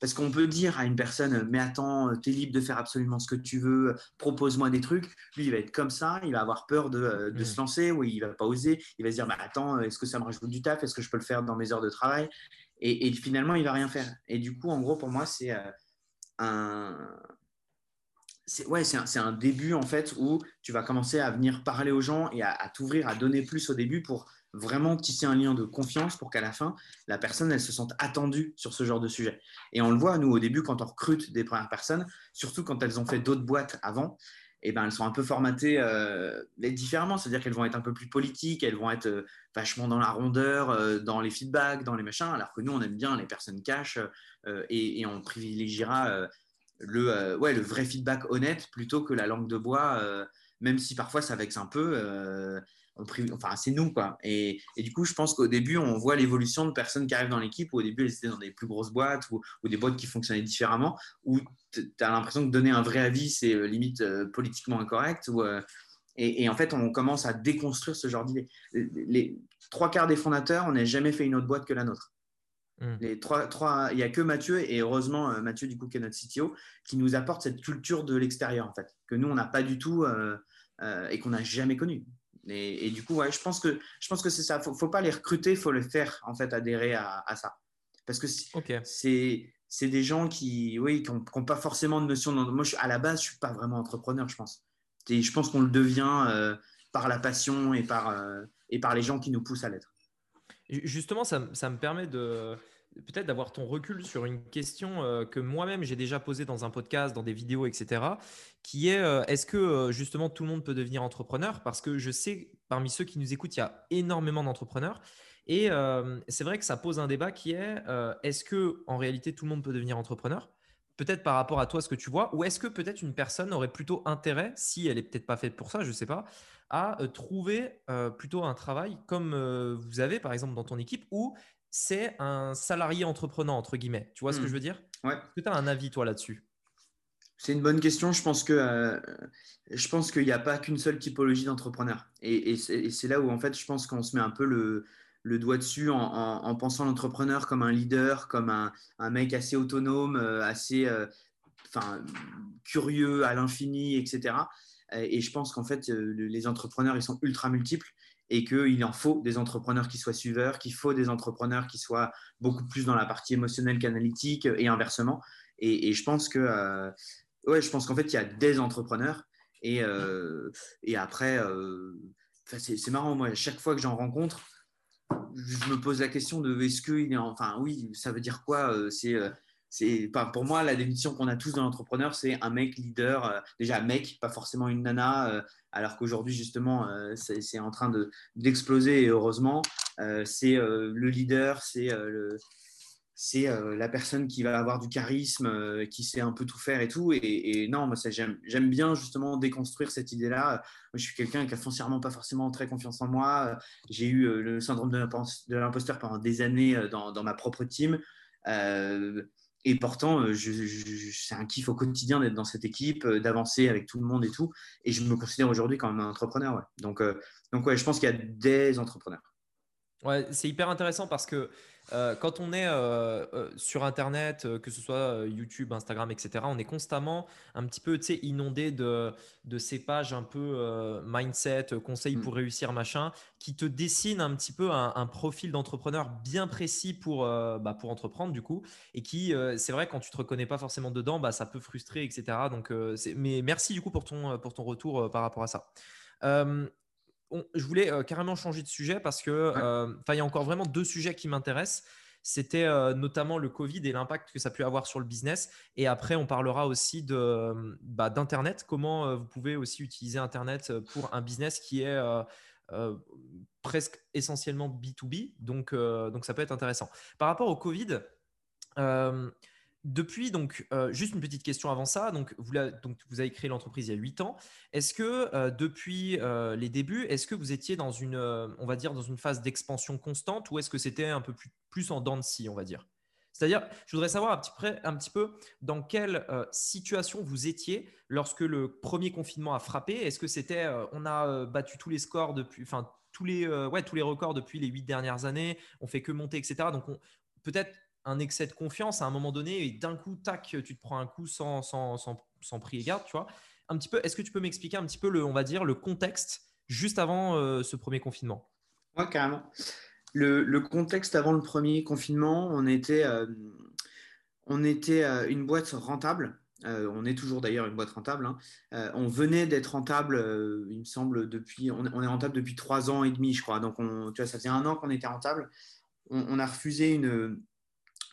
Speaker 2: parce qu'on peut dire à une personne, mais attends, tu es libre de faire absolument ce que tu veux, propose-moi des trucs. Lui, il va être comme ça, il va avoir peur de, mm. se lancer, ou il va pas oser. Il va se dire, bah, attends, est-ce que ça me rajoute du taf? Est-ce que je peux le faire dans mes heures de travail et, et, finalement, il va rien faire. Et du coup, en gros, pour moi, c'est un, c'est ouais, c'est un, début en fait où tu vas commencer à venir parler aux gens et à, t'ouvrir, à donner plus au début pour vraiment tisser un lien de confiance pour qu'à la fin, la personne, elle se sente attendue sur ce genre de sujet. Et on le voit, nous, au début, quand on recrute des premières personnes, surtout quand elles ont fait d'autres boîtes avant, eh ben, elles sont un peu formatées euh, différemment, c'est-à-dire qu'elles vont être un peu plus politiques, elles vont être euh, vachement dans la rondeur, euh, dans les feedbacks, dans les machins, alors que nous, on aime bien les personnes cash et, et, on privilégiera le, ouais, le vrai feedback honnête plutôt que la langue de bois, même si parfois ça vexe un peu. Euh, enfin, c'est nous, quoi. Et, et, du coup, je pense qu'au début, on voit l'évolution de personnes qui arrivent dans l'équipe, où au début, elles étaient dans des plus grosses boîtes ou, des boîtes qui fonctionnaient différemment, où tu as l'impression que donner un vrai avis, c'est limite politiquement incorrect. Ou, et, et, en fait, on commence à déconstruire ce genre d'idée. Les trois quarts des fondateurs, on n'a jamais fait une autre boîte que la nôtre. Hmm. Les trois, trois, il n'y a que Mathieu, et heureusement euh, Mathieu, du coup, qui est notre CTO, qui nous apporte cette culture de l'extérieur, en fait, que nous, on n'a pas du tout euh, euh, et qu'on n'a jamais connu. Et, du coup, ouais, je pense que, je pense que c'est ça. Il ne faut pas les recruter, il faut les faire, en fait, adhérer à, ça. Parce que c'est c'est des gens qui oui, n'ont pas forcément de notion. Moi, je, à la base, je ne suis pas vraiment entrepreneur, je pense. Et je pense qu'on le devient par la passion et par, et par les gens qui nous poussent à l'être.
Speaker 1: Justement, ça, me permet de peut-être d'avoir ton recul sur une question euh, que moi-même j'ai déjà posée dans un podcast, dans des vidéos, etc. Qui est euh, est-ce que euh, justement tout le monde peut devenir entrepreneur? Parce que je sais parmi ceux qui nous écoutent, il y a énormément d'entrepreneurs. Et c'est vrai que ça pose un débat qui est est-ce que en réalité tout le monde peut devenir entrepreneur? Peut-être par rapport à toi, ce que tu vois, ou est-ce que peut-être une personne aurait plutôt intérêt, si elle est peut-être pas faite pour ça, je ne sais pas, à trouver plutôt un travail comme vous avez par exemple dans ton équipe où c'est un salarié entreprenant entre guillemets. Tu vois ce que mmh. je veux dire?
Speaker 2: Ouais.
Speaker 1: Est-ce que tu as un avis toi là-dessus?
Speaker 2: C'est une bonne question. Je pense que je pense qu'il n'y a pas qu'une seule typologie d'entrepreneur. Et, c'est là où en fait je pense qu'on se met un peu le, le doigt dessus en, pensant l'entrepreneur comme un leader, comme un, un mec assez autonome, assez enfin, curieux à l'infini, etc. Et je pense qu'en fait, euh, les entrepreneurs, ils sont ultra multiples et qu'il en faut des entrepreneurs qui soient suiveurs, qu'il faut des entrepreneurs qui soient beaucoup plus dans la partie émotionnelle qu'analytique et inversement. Et, je pense que, euh, ouais, je pense qu'en fait, il y a des entrepreneurs et, euh, après, c'est marrant, moi, chaque fois que j'en rencontre, je me pose la question de est-ce qu'il est, enfin, oui, ça veut dire quoi C'est pour moi la définition qu'on a tous dans l'entrepreneur c'est un mec leader euh, déjà mec pas forcément une nana euh, alors qu'aujourd'hui justement euh, c'est en train d'exploser et heureusement c'est le leader c'est c'est la personne qui va avoir du charisme qui sait un peu tout faire et tout. Et, non moi j'aime bien justement déconstruire cette idée là je suis quelqu'un qui a foncièrement pas forcément très confiance en moi. J'ai eu le syndrome de l'imposteur pendant des années dans ma propre team et pourtant, euh, c'est un kiff au quotidien d'être dans cette équipe, euh, d'avancer avec tout le monde et tout. Et je me considère aujourd'hui comme un entrepreneur. Donc, euh, donc je pense qu'il y a des entrepreneurs.
Speaker 1: Ouais, c'est hyper intéressant parce que euh, quand on est euh, euh, sur Internet, que ce soit YouTube, Instagram, etc., on est constamment un petit peu inondé de, de ces pages un peu mindset, conseils pour mm. réussir, machin, qui te dessinent un petit peu un, profil d'entrepreneur bien précis pour, bah, pour entreprendre, du coup, et qui, c'est vrai, quand tu te reconnais pas forcément dedans, bah, ça peut frustrer, etc. Donc, mais merci du coup pour ton, pour ton retour par rapport à ça je voulais carrément changer de sujet parce que il y a encore vraiment deux sujets qui m'intéressent. c'était notamment le Covid et l'impact que ça peut avoir sur le business. Et après, on parlera aussi de, bah, d'Internet, comment vous pouvez aussi utiliser Internet pour un business qui est presque essentiellement B2B. Donc, donc, ça peut être intéressant. Par rapport au Covid, depuis, donc, euh, juste une petite question avant ça. Donc, vous, avez créé l'entreprise il y a 8 ans. Est-ce que euh, depuis euh, les débuts, est-ce que vous étiez dans une, on va dire, dans une phase d'expansion constante ou est-ce que c'était un peu plus, en dents de scie, on va dire? C'est-à-dire, je voudrais savoir un petit, peu dans quelle situation vous étiez lorsque le premier confinement a frappé. Est-ce que c'était, on a battu tous les scores depuis, enfin, tous les, ouais, tous les records depuis les 8 dernières années, on fait que monter, etc. Donc, peut-être un excès de confiance à un moment donné et d'un coup, tac, tu te prends un coup sans, sans, sans, prix et garde, tu vois. Un petit peu, est-ce que tu peux m'expliquer un petit peu le, on va dire, le contexte juste avant euh, ce premier confinement?
Speaker 2: Oui, carrément. Le, contexte avant le premier confinement, on était, euh, on était euh, une boîte rentable. on est toujours d'ailleurs une boîte rentable. Hein. on venait d'être rentable, il me semble, depuis. On, est rentable depuis trois ans et demi, je crois. Donc, on, tu vois, ça faisait un an qu'on était rentable. on a refusé une,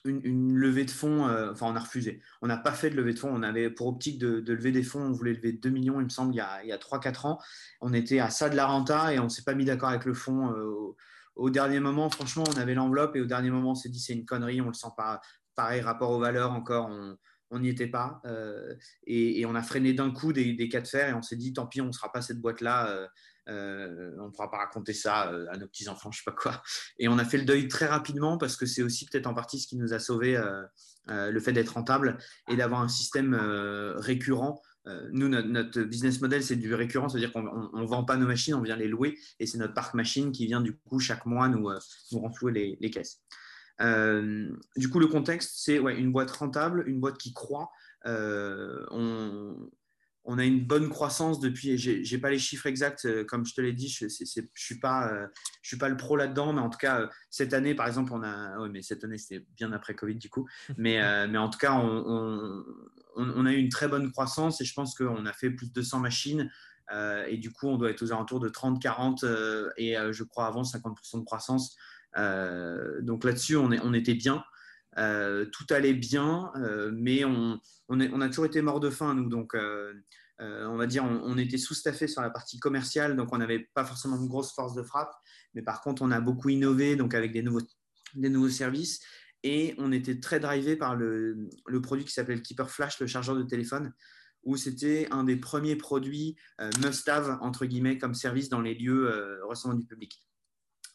Speaker 2: une, levée de fonds, euh, enfin on a refusé. On n'a pas fait de levée de fonds. On avait pour optique de, lever des fonds, on voulait lever 2 millions, il me semble, il y a, il y a 3-4 ans. On était à ça de la renta et on ne s'est pas mis d'accord avec le fonds. Euh, au, dernier moment, franchement, on avait l'enveloppe et au dernier moment, on s'est dit c'est une connerie, on le sent pas. Pareil, rapport aux valeurs encore, on n'y était pas. Euh, et, on a freiné d'un coup des, des, cas de fer et on s'est dit tant pis, on ne sera pas cette boîte-là. Euh, on ne pourra pas raconter ça euh, à nos petits-enfants, je sais pas quoi. Et on a fait le deuil très rapidement parce que c'est aussi peut-être en partie ce qui nous a sauvé euh, le fait d'être rentable et d'avoir un système récurrent. nous, notre, business model, c'est du récurrent, c'est-à-dire qu'on ne vend pas nos machines, on vient les louer et c'est notre parc machine qui vient du coup chaque mois nous, renflouer les, caisses. du coup, le contexte, c'est ouais, une boîte rentable, une boîte qui croit. on, on a une bonne croissance depuis. Je n'ai pas les chiffres exacts, euh, comme je te l'ai dit, je ne suis, pas, euh, suis pas le pro là-dedans, mais en tout cas, euh, cette année, par exemple, on a. Oui, mais cette année, c'était bien après Covid, du coup. Mais, en tout cas, on, a eu une très bonne croissance et je pense qu'on a fait plus de 200 machines. et du coup, on doit être aux alentours de 30, 40 et je crois avant 50% de croissance. donc là-dessus, on, on était bien. Tout allait bien, mais on, a toujours été mort de faim, nous. Donc, euh, euh, on va dire, on, était sous-staffé sur la partie commerciale, donc on n'avait pas forcément une grosse force de frappe. Mais par contre, on a beaucoup innové, donc avec des nouveaux, services. Et on était très drivé par le, produit qui s'appelle Keeper Flash, le chargeur de téléphone, où c'était un des premiers produits euh, must-have, entre guillemets, comme service dans les lieux recevant du public.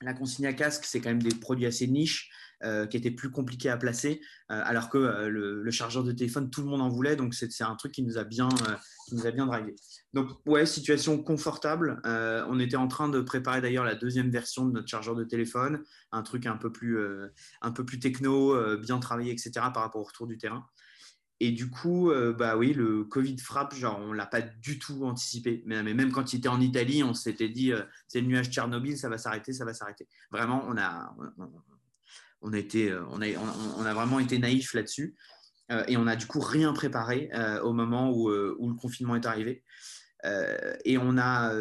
Speaker 2: La consigne à casque, c'est quand même des produits assez niches. Euh, qui était plus compliqué à placer, euh, alors que euh, le, chargeur de téléphone, tout le monde en voulait, donc c'est un truc qui nous a bien, bien drivé. Donc ouais, situation confortable. on était en train de préparer d'ailleurs la deuxième version de notre chargeur de téléphone, un truc un peu plus, un peu plus techno, bien travaillé, etc. par rapport au retour du terrain. Et du coup, bah oui, le Covid frappe, genre on l'a pas du tout anticipé. Mais, même quand il était en Italie, on s'était dit c'est le nuage Tchernobyl, ça va s'arrêter, ça va s'arrêter. Vraiment, on a, a, été, euh, on a, on a vraiment été naïf là-dessus. Euh, et on n'a du coup rien préparé euh, au moment où, où, le confinement est arrivé. et on a,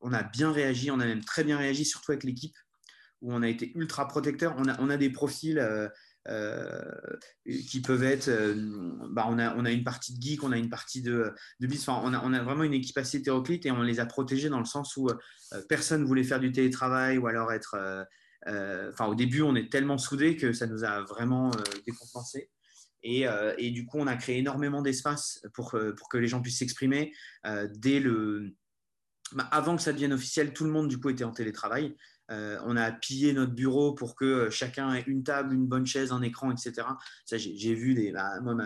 Speaker 2: on a bien réagi, on a même très bien réagi, surtout avec l'équipe, où on a été ultra protecteur. On a, on a des profils qui peuvent être. bah on, a, on a une partie de geek, on a une partie de, de bis. on, a, on a vraiment une équipe assez hétéroclite et on les a protégés dans le sens où personne voulait faire du télétravail ou alors être euh, enfin, au début, on est tellement soudés que ça nous a vraiment euh, décompensé. Et, euh, et, du coup, on a créé énormément d'espace pour, que les gens puissent s'exprimer. dès le, bah, avant que ça devienne officiel, tout le monde du coup était en télétravail. on a pillé notre bureau pour que chacun ait une table, une bonne chaise, un écran, etc. Ça, j'ai vu des, bah, moi,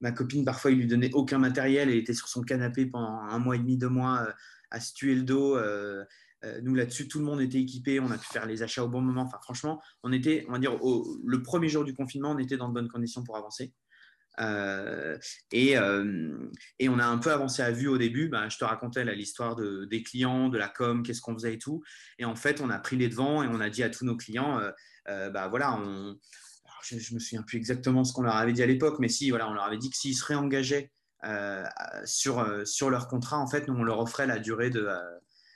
Speaker 2: ma, copine parfois il lui donnait aucun matériel, elle était sur son canapé pendant un mois et demi, deux mois à se tuer le dos. Euh, nous, là-dessus, tout le monde était équipé, on a pu faire les achats au bon moment. Franchement, on était, on va dire, le premier jour du confinement, on était dans de bonnes conditions pour avancer. Euh, et, euh, et, on a un peu avancé à vue au début. Ben, je te racontais l'histoire de, des clients, de la com, qu'est-ce qu'on faisait et tout. Et en fait, on a pris les devants et on a dit à tous nos clients, bah, voilà, on, je, ne me souviens plus exactement ce qu'on leur avait dit à l'époque, mais si, voilà, on leur avait dit que s'ils seraient engagés sur, sur leur contrat, en fait, nous, on leur offrait la durée de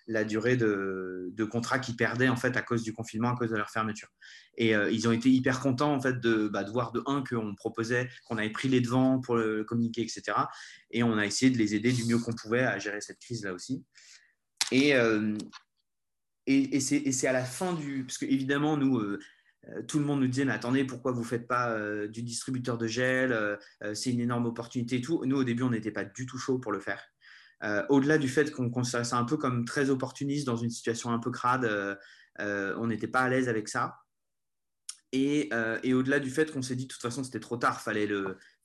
Speaker 2: la durée de, contrat qu'ils perdaient en fait à cause du confinement, à cause de leur fermeture. Et euh, ils ont été hyper contents en fait de, bah, de voir de un qu'on proposait, qu'on avait pris les devants pour le communiquer, etc. Et on a essayé de les aider du mieux qu'on pouvait à gérer cette crise là aussi. Et, euh, et, c'est à la fin du, parce que évidemment nous euh, tout le monde nous disait mais attendez pourquoi vous faites pas du distributeur de gel c'est une énorme opportunité et tout nous au début on n'était pas du tout chaud pour le faire euh, au-delà du fait qu'on considère ça un peu comme très opportuniste dans une situation un peu crade, euh, euh, on n'était pas à l'aise avec ça. Et, au-delà du fait qu'on s'est dit de toute façon c'était trop tard, fallait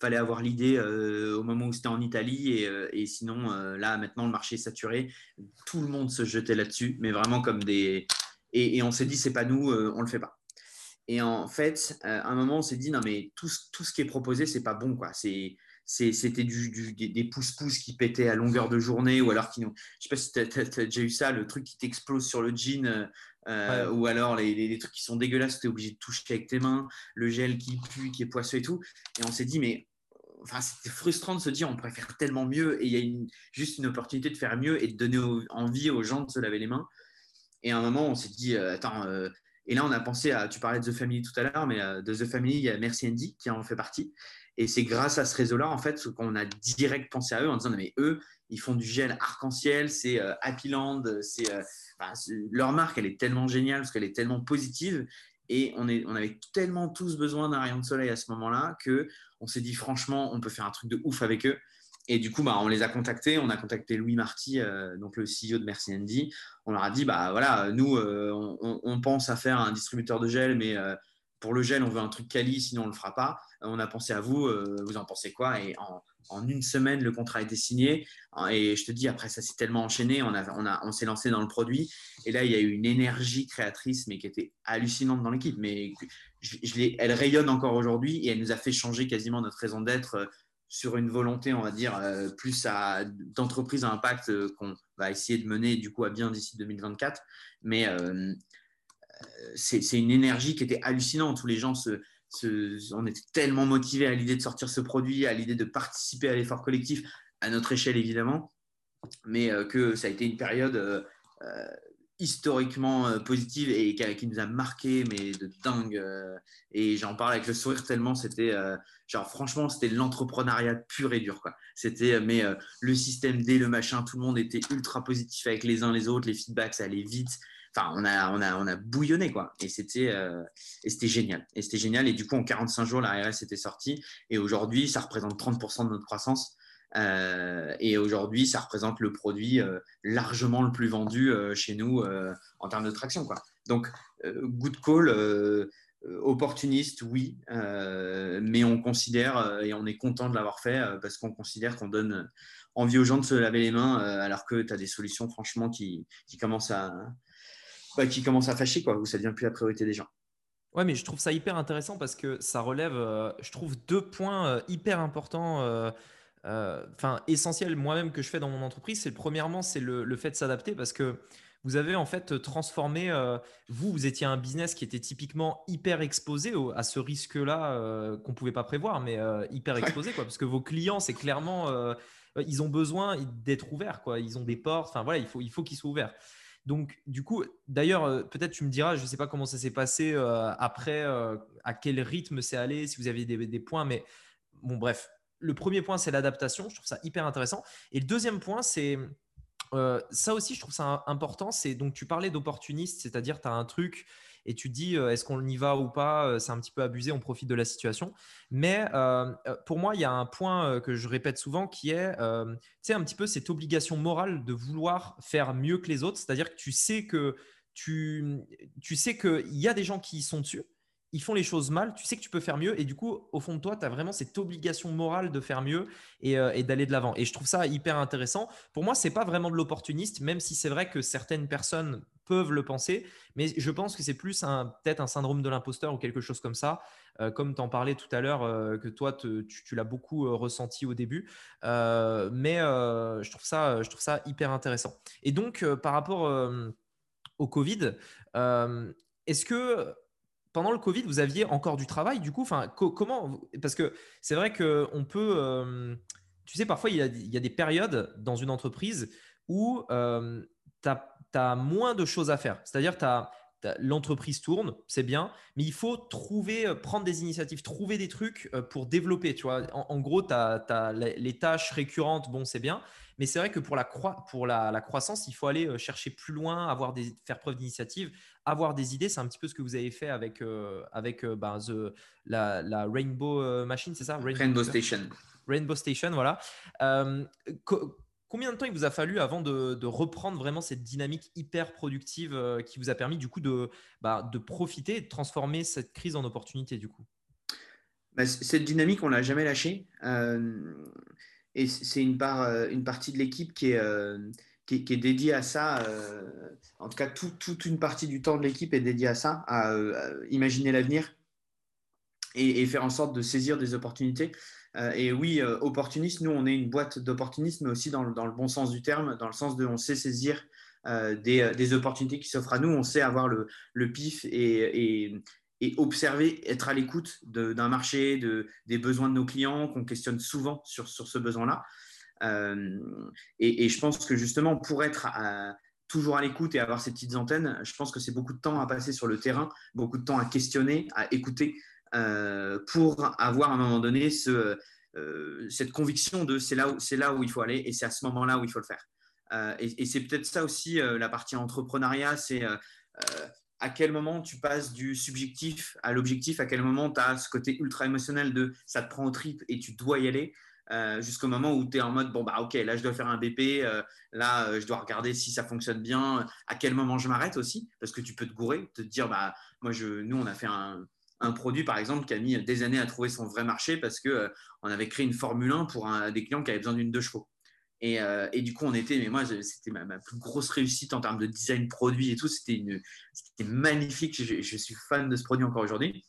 Speaker 2: fallait avoir l'idée au moment où c'était en Italie et, sinon là maintenant le marché est saturé, tout le monde se jetait là-dessus, mais vraiment comme des et, on s'est dit c'est pas nous, on le fait pas. Et en fait, à un moment on s'est dit non mais tout, tout ce qui est proposé c'est pas bon quoi, c'est c'était du, des pouces-pouces qui pétaient à longueur de journée ou alors qui Je sais pas si tu as, déjà eu ça, le truc qui t'explose sur le jean euh, euh, ou alors les, trucs qui sont dégueulasses, tu es obligé de toucher avec tes mains, le gel qui pue, qui est poisseux et tout. Et on s'est dit, mais enfin, c'était frustrant de se dire on pourrait faire tellement mieux et il y a une, juste une opportunité de faire mieux et de donner envie aux gens de se laver les mains. Et à un moment, on s'est dit, euh, attends, et là, on a pensé à, tu parlais de The Family tout à l'heure, mais de The Family, il y a Merci Andy qui en fait partie. Et c'est grâce à ce réseau-là, en fait, qu'on a direct pensé à eux en disant, mais eux, ils font du gel arc-en-ciel, c'est euh, Happy Land, c'est, euh, leur marque, elle est tellement géniale parce qu'elle est tellement positive. Et on, est, on avait tellement tous besoin d'un rayon de soleil à ce moment-là que on s'est dit, franchement, on peut faire un truc de ouf avec eux. Et du coup, bah, on les a contactés. On a contacté Louis Marty, euh, donc le CEO de Merci Andy. On leur a dit, bah voilà, nous, on, on, pense à faire un distributeur de gel, mais pour le gel, on veut un truc quali, sinon on ne le fera pas. Euh, on a pensé à vous, euh, vous en pensez quoi? Et en, une semaine, le contrat a été signé. Et je te dis, après, ça s'est tellement enchaîné, on, a, on, a, on s'est lancé dans le produit. Et là, il y a eu une énergie créatrice, mais qui était hallucinante dans l'équipe. Mais elle rayonne encore aujourd'hui et elle nous a fait changer quasiment notre raison d'être euh, sur une volonté, on va dire, plus d'entreprise à impact qu'on va essayer de mener du coup à bien d'ici 2024. Mais c'est une énergie qui était hallucinante. Tous les gens se, on était tellement motivés à l'idée de sortir ce produit, à l'idée de participer à l'effort collectif, à notre échelle évidemment, mais euh, que ça a été une période euh, euh, historiquement positive et qui, nous a marqué, mais de dingue. et j'en parle avec le sourire tellement c'était, genre franchement, c'était l'entrepreneuriat pur et dur. quoi. C'était, mais le système D, le machin, tout le monde était ultra positif avec les uns les autres, les feedbacks, ça allait vite enfin, on a, on a, on a bouillonné, quoi. Et c'était, euh, et c'était génial. Et c'était génial. Et du coup, en 45 jours, la RS était sortie. Et aujourd'hui, ça représente 30% de notre croissance. Euh, et aujourd'hui, ça représente le produit euh, largement le plus vendu chez nous en termes de traction, quoi. Donc, good call. opportuniste, oui, mais on considère et on est content de l'avoir fait parce qu'on considère qu'on donne envie aux gens de se laver les mains alors que tu as des solutions franchement qui commencent à, qui commence à fâcher, quoi, où ça devient plus la priorité des gens.
Speaker 1: Ouais, mais je trouve ça hyper intéressant parce que ça relève, euh, je trouve, deux points euh, hyper importants, euh, enfin essentiels moi-même que je fais dans mon entreprise. C'est premièrement, c'est le, fait de s'adapter parce que vous avez en fait transformé, vous, vous étiez un business qui était typiquement hyper exposé à ce risque-là qu'on ne pouvait pas prévoir, mais hyper exposé, quoi, parce que vos clients, c'est clairement, ils ont besoin d'être ouverts, quoi. Ils ont des portes, enfin voilà, il faut, il faut qu'ils soient ouverts. Donc, du coup, d'ailleurs, euh, peut-être tu me diras, je ne sais pas comment ça s'est passé euh, après, euh, à quel rythme c'est allé, si vous avez des, points, mais bon, bref. Le premier point, c'est l'adaptation. Je trouve ça hyper intéressant. Et le deuxième point, c'est ça aussi, je trouve ça important. C'est donc, tu parlais d'opportuniste, c'est-à-dire, tu as un truc et tu te dis euh, est-ce qu'on y va ou pas euh, C'est un petit peu abusé, on profite de la situation. Mais euh, pour moi, il y a un point que je répète souvent qui est, tu sais, un petit peu cette obligation morale de vouloir faire mieux que les autres. C'est-à-dire que tu sais que tu, tu sais qu'il y a des gens qui sont dessus ils font les choses mal, tu sais que tu peux faire mieux et du coup, au fond de toi, tu as vraiment cette obligation morale de faire mieux et, d'aller de l'avant. Et je trouve ça hyper intéressant. Pour moi, c'est pas vraiment de l'opportuniste, même si c'est vrai que certaines personnes peuvent le penser, mais je pense que c'est plus peut-être un syndrome de l'imposteur ou quelque chose comme ça, euh, comme tu en parlais tout à l'heure, euh, que toi, tu, l'as beaucoup ressenti au début. mais je, trouve ça, je trouve ça hyper intéressant. Et donc, par rapport au Covid, est-ce que pendant le Covid, vous aviez encore du travail, du coup, enfin, comment Parce que c'est vrai qu'on peut, euh, tu sais, parfois il y, a, des périodes dans une entreprise où euh, tu as, moins de choses à faire. C'est-à-dire, as l'entreprise tourne, c'est bien, mais il faut trouver, euh, prendre des initiatives, trouver des trucs euh, pour développer. Tu vois, en, gros, tu as, les tâches récurrentes, bon, c'est bien, mais c'est vrai que pour la, pour la, croissance, il faut aller euh, chercher plus loin, avoir des, faire preuve d'initiative, avoir des idées. C'est un petit peu ce que vous avez fait avec, avec ben, la, Rainbow Machine, c'est ça?
Speaker 2: Rainbow, Station.
Speaker 1: Rainbow Station, voilà. Combien de temps il vous a fallu avant de, reprendre vraiment cette dynamique hyper productive euh, qui vous a permis du coup de, bah, de profiter et de transformer cette crise en opportunité du coup?
Speaker 2: Bah, Cette dynamique, on l'a jamais lâchée. Euh, et c'est euh, une partie de l'équipe qui est, dédiée à ça. en tout cas, toute une partie du temps de l'équipe est dédiée à ça, à, imaginer l'avenir et, faire en sorte de saisir des opportunités. Euh, et oui, euh, opportuniste, nous, on est une boîte d'opportunistes, mais aussi dans le, bon sens du terme, dans le sens de on sait saisir euh, des, opportunités qui s'offrent à nous, on sait avoir le, pif et, observer, être à l'écoute d'un marché, de, des besoins de nos clients, qu'on questionne souvent sur, ce besoin-là. et, je pense que justement, pour être toujours à l'écoute et avoir ces petites antennes, je pense que c'est beaucoup de temps à passer sur le terrain, beaucoup de temps à questionner, à écouter, pour avoir à un moment donné ce, euh, cette conviction de c'est là, où, là où il faut aller et c'est à ce moment-là où il faut le faire. Euh, et, c'est peut-être ça aussi la partie entrepreneuriat, c'est à quel moment tu passes du subjectif à l'objectif, à quel moment tu as ce côté ultra émotionnel de ça te prend au trip et tu dois y aller, jusqu'au moment où tu es en mode bon, bah ok, là je dois faire un BP, là je dois regarder si ça fonctionne bien, à quel moment je m'arrête aussi, parce que tu peux te gourer, te dire bah moi je, nous on a fait un, un produit, par exemple, qui a mis des années à trouver son vrai marché parce qu'on euh, on avait créé une Formule 1 pour des clients qui avaient besoin d'une deux chevaux. Euh, et, du coup, on était, mais moi, c'était ma, plus grosse réussite en termes de design produit et tout. C'était magnifique. Je, suis fan de ce produit encore aujourd'hui.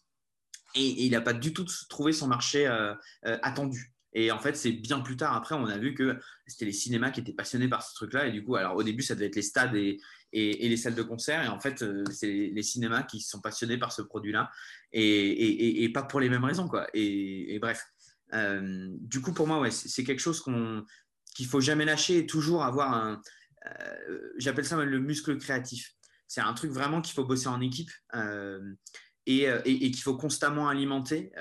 Speaker 2: Et, il n'a pas du tout trouvé son marché euh, attendu. Et en fait, c'est bien plus tard, après, on a vu que c'était les cinémas qui étaient passionnés par ce truc-là. Et du coup, alors au début, ça devait être les stades et, les salles de concert. Et en fait, euh, c'est les, cinémas qui sont passionnés par ce produit-là. Et, et, pas pour les mêmes raisons, quoi. Et, bref. Euh, du coup, pour moi, ouais, c'est quelque chose qu'on qu'il faut jamais lâcher et toujours avoir un. Euh, j'appelle ça le muscle créatif. C'est un truc vraiment qu'il faut bosser en équipe et, qu'il faut constamment alimenter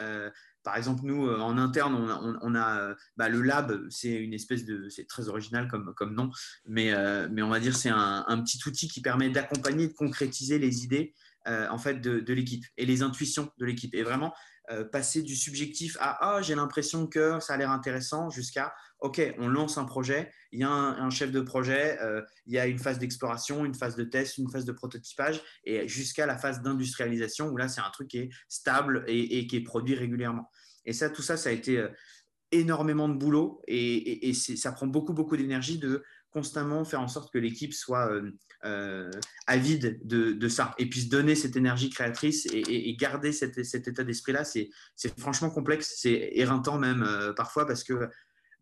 Speaker 2: par exemple, nous, euh, en interne, on a, euh, bah, le lab, c'est une espèce de. C'est très original comme, nom, mais, euh, mais on va dire c'est un, un, petit outil qui permet d'accompagner, de concrétiser les idées en fait, de, de l'équipe et les intuitions de l'équipe. Et vraiment, passer du subjectif à Ah, j'ai l'impression que ça a l'air intéressant jusqu'à OK, on lance un projet, il y a un, chef de projet, euh, il y a une phase d'exploration, une phase de test, une phase de prototypage, et jusqu'à la phase d'industrialisation, où là, c'est un truc qui est stable et, qui est produit régulièrement. Et ça, tout ça, ça a été euh, énormément de boulot, et, ça prend beaucoup, beaucoup d'énergie de constamment faire en sorte que l'équipe soit euh, avide de, ça, et puisse donner cette énergie créatrice et, garder cet, état d'esprit-là. C'est franchement complexe, c'est éreintant même parfois, parce que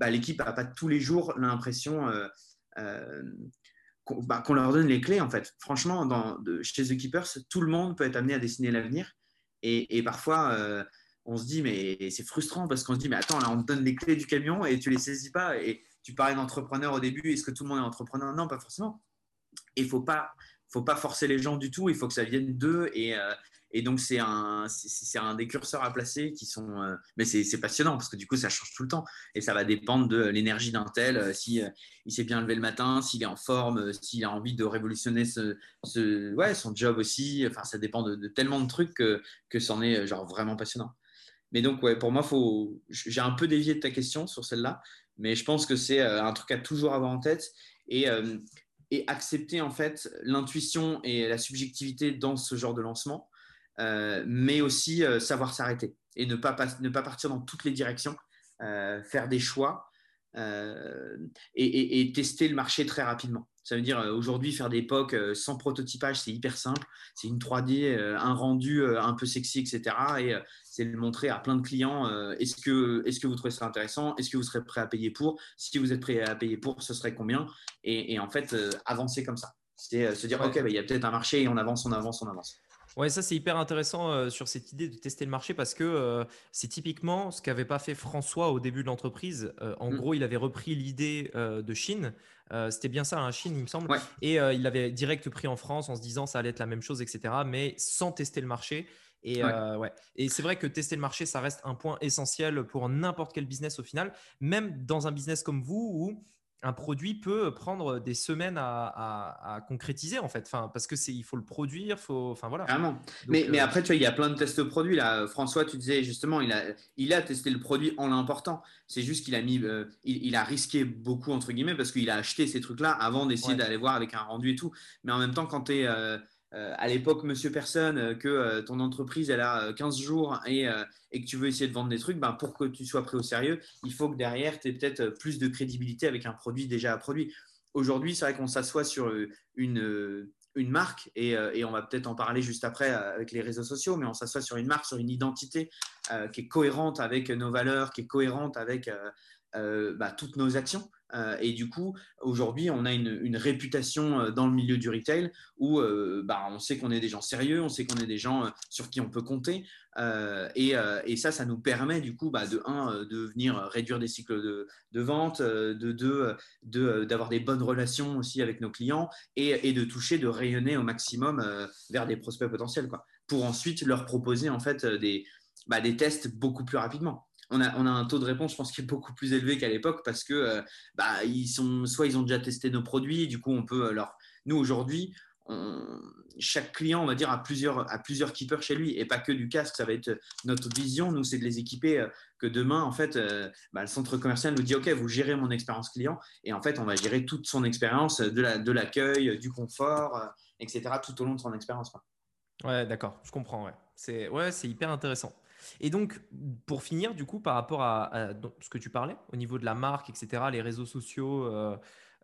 Speaker 2: bah, l'équipe n'a pas tous les jours l'impression euh, euh, bah, qu'on leur donne les clés. En fait, franchement, chez The Keepers, tout le monde peut être amené à dessiner l'avenir. Et, parfois, euh, on se dit, mais c'est frustrant parce qu'on se dit, mais attends, là, on te donne les clés du camion et tu les saisis pas. Et tu parlais d'entrepreneur au début. Est-ce que tout le monde est entrepreneur? Non, pas forcément. Il faut pas, faut pas forcer les gens du tout. Il faut que ça vienne d'eux. Et, et donc, c'est un, c'est un des curseurs à placer qui sont. Euh, mais c'est passionnant parce que du coup, ça change tout le temps. Et ça va dépendre de l'énergie d'un tel, euh, si euh, s'est bien levé le matin, s'il est en forme, s'il a envie de révolutionner ce, ouais, son job aussi. Enfin, ça dépend de, tellement de trucs que, que c'en est genre vraiment passionnant. Mais donc, ouais, pour moi, faut... j'ai un peu dévié de ta question sur celle-là, mais je pense que c'est un truc à toujours avoir en tête. Et, et accepter en fait l'intuition et la subjectivité dans ce genre de lancement euh, mais aussi euh, savoir s'arrêter et ne pas, partir dans toutes les directions, euh, faire des choix et, tester le marché très rapidement. Ça veut dire aujourd'hui faire des POC sans prototypage, c'est hyper simple. C'est une 3D, un rendu un peu sexy, etc. Et c'est le montrer à plein de clients. est-ce que, est que vous trouvez ça intéressant? Est-ce que vous serez prêt à payer pour? Si vous êtes prêt à payer pour, ce serait combien? Et, en fait, avancer comme ça. C'est se dire, OK, bah, il y a peut-être un marché et on avance, on avance, on avance.
Speaker 1: Ouais, ça c'est hyper intéressant euh, sur cette idée de tester le marché parce que euh, c'est typiquement ce qu'avait pas fait François au début de l'entreprise. Euh, en
Speaker 2: Mm.
Speaker 1: gros, il avait repris l'idée euh, de Chine. Euh, c'était bien ça, hein, Chine, il me semble.
Speaker 2: Ouais,
Speaker 1: Et euh, il l'avait direct pris en France en se disant ça allait être la même chose, etc. Mais sans tester le marché. Et,
Speaker 2: ouais,
Speaker 1: euh, ouais. Et c'est vrai que tester le marché, ça reste un point essentiel pour n'importe quel business au final, même dans un business comme vous où un produit peut prendre des semaines à, à- à concrétiser en fait. Enfin, parce que c'est, il faut le produire, faut, enfin voilà. Donc,
Speaker 2: Mais, mais
Speaker 1: euh,
Speaker 2: après, tu vois, il y a plein de tests produits. Là. François, tu disais justement, il a, il a testé le produit en l'important. C'est juste qu'il a mis, euh, il, il a risqué beaucoup, entre guillemets, parce qu'il a acheté ces trucs-là avant d'essayer
Speaker 1: ouais,
Speaker 2: d'aller voir avec un rendu et tout. Mais en même temps, quand tu es à l'époque, monsieur personne, euh, que euh, ton entreprise, elle a euh, 15 jours et, euh, que tu veux essayer de vendre des trucs, ben, pour que tu sois pris au sérieux, il faut que derrière, tu aies peut-être euh, plus de crédibilité avec un produit déjà produit. Aujourd'hui, c'est vrai qu'on s'assoit sur euh, une, euh, une marque, et, euh, on va peut-être en parler juste après euh, avec les réseaux sociaux, mais on s'assoit sur une marque, sur une identité euh, qui est cohérente avec nos valeurs, qui est cohérente avec euh, euh, bah, toutes nos actions. Euh, et du coup, aujourd'hui, on a une, réputation euh, dans le milieu du retail où euh, bah, on sait qu'on est des gens sérieux, on sait qu'on est des gens sur qui on peut compter. Et, ça, ça nous permet du coup bah, de un de venir réduire des cycles de, vente, de deux de, d'avoir des bonnes relations aussi avec nos clients et, de toucher, de rayonner au maximum vers des prospects potentiels, quoi, pour ensuite leur proposer en fait bah, des tests beaucoup plus rapidement. On a, un taux de réponse, je pense, qui est beaucoup plus élevé qu'à l'époque parce que euh, bah, ils sont, soit ils ont déjà testé nos produits, du coup on peut euh, leur. Nous aujourd'hui, chaque client, on va dire, a plusieurs, a plusieurs keepers chez lui et pas que du casque. Ça va être notre vision. Nous, c'est de les équiper euh, que demain, en fait, euh, bah, le centre commercial nous dit OK, vous gérez mon expérience client et en fait, on va gérer toute son expérience de la- de l'accueil, du confort, euh, etc. tout au long de son expérience.
Speaker 1: ouais, d'accord, je comprends. Ouais, c'est hyper intéressant. Et donc, pour finir, du coup, par rapport à, ce que tu parlais au niveau de la marque, etc., les réseaux sociaux, euh,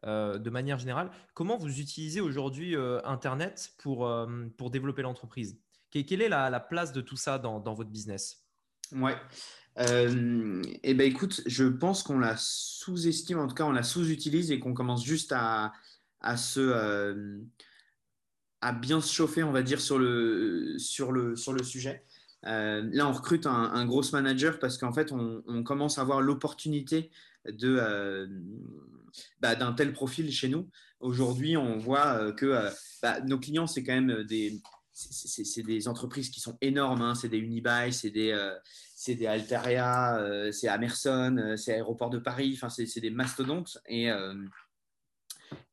Speaker 1: euh, de manière générale, comment vous utilisez aujourd'hui euh, Internet pour, pour développer l'entreprise? Que- Quelle est la, la place de tout ça dans, dans votre business?
Speaker 2: Ouais. Et ben écoute, je pense qu'on la sous-estime, en tout cas, on la sous-utilise et qu'on commence juste à, à se, à bien se chauffer, on va dire, sur le, sur le, sur le sujet. Euh, là, on recrute un, gros manager parce qu'en fait, on, commence à avoir l'opportunité de, euh, bah, d'un tel profil chez nous. Aujourd'hui, on voit euh, que bah, nos clients, c'est quand même des, c'est, des entreprises qui sont énormes. hein. C'est des Unibail, c'est des, euh, des Altaria, c'est Amerson, c'est Aéroport de Paris. Enfin, c'est, des mastodontes. Et,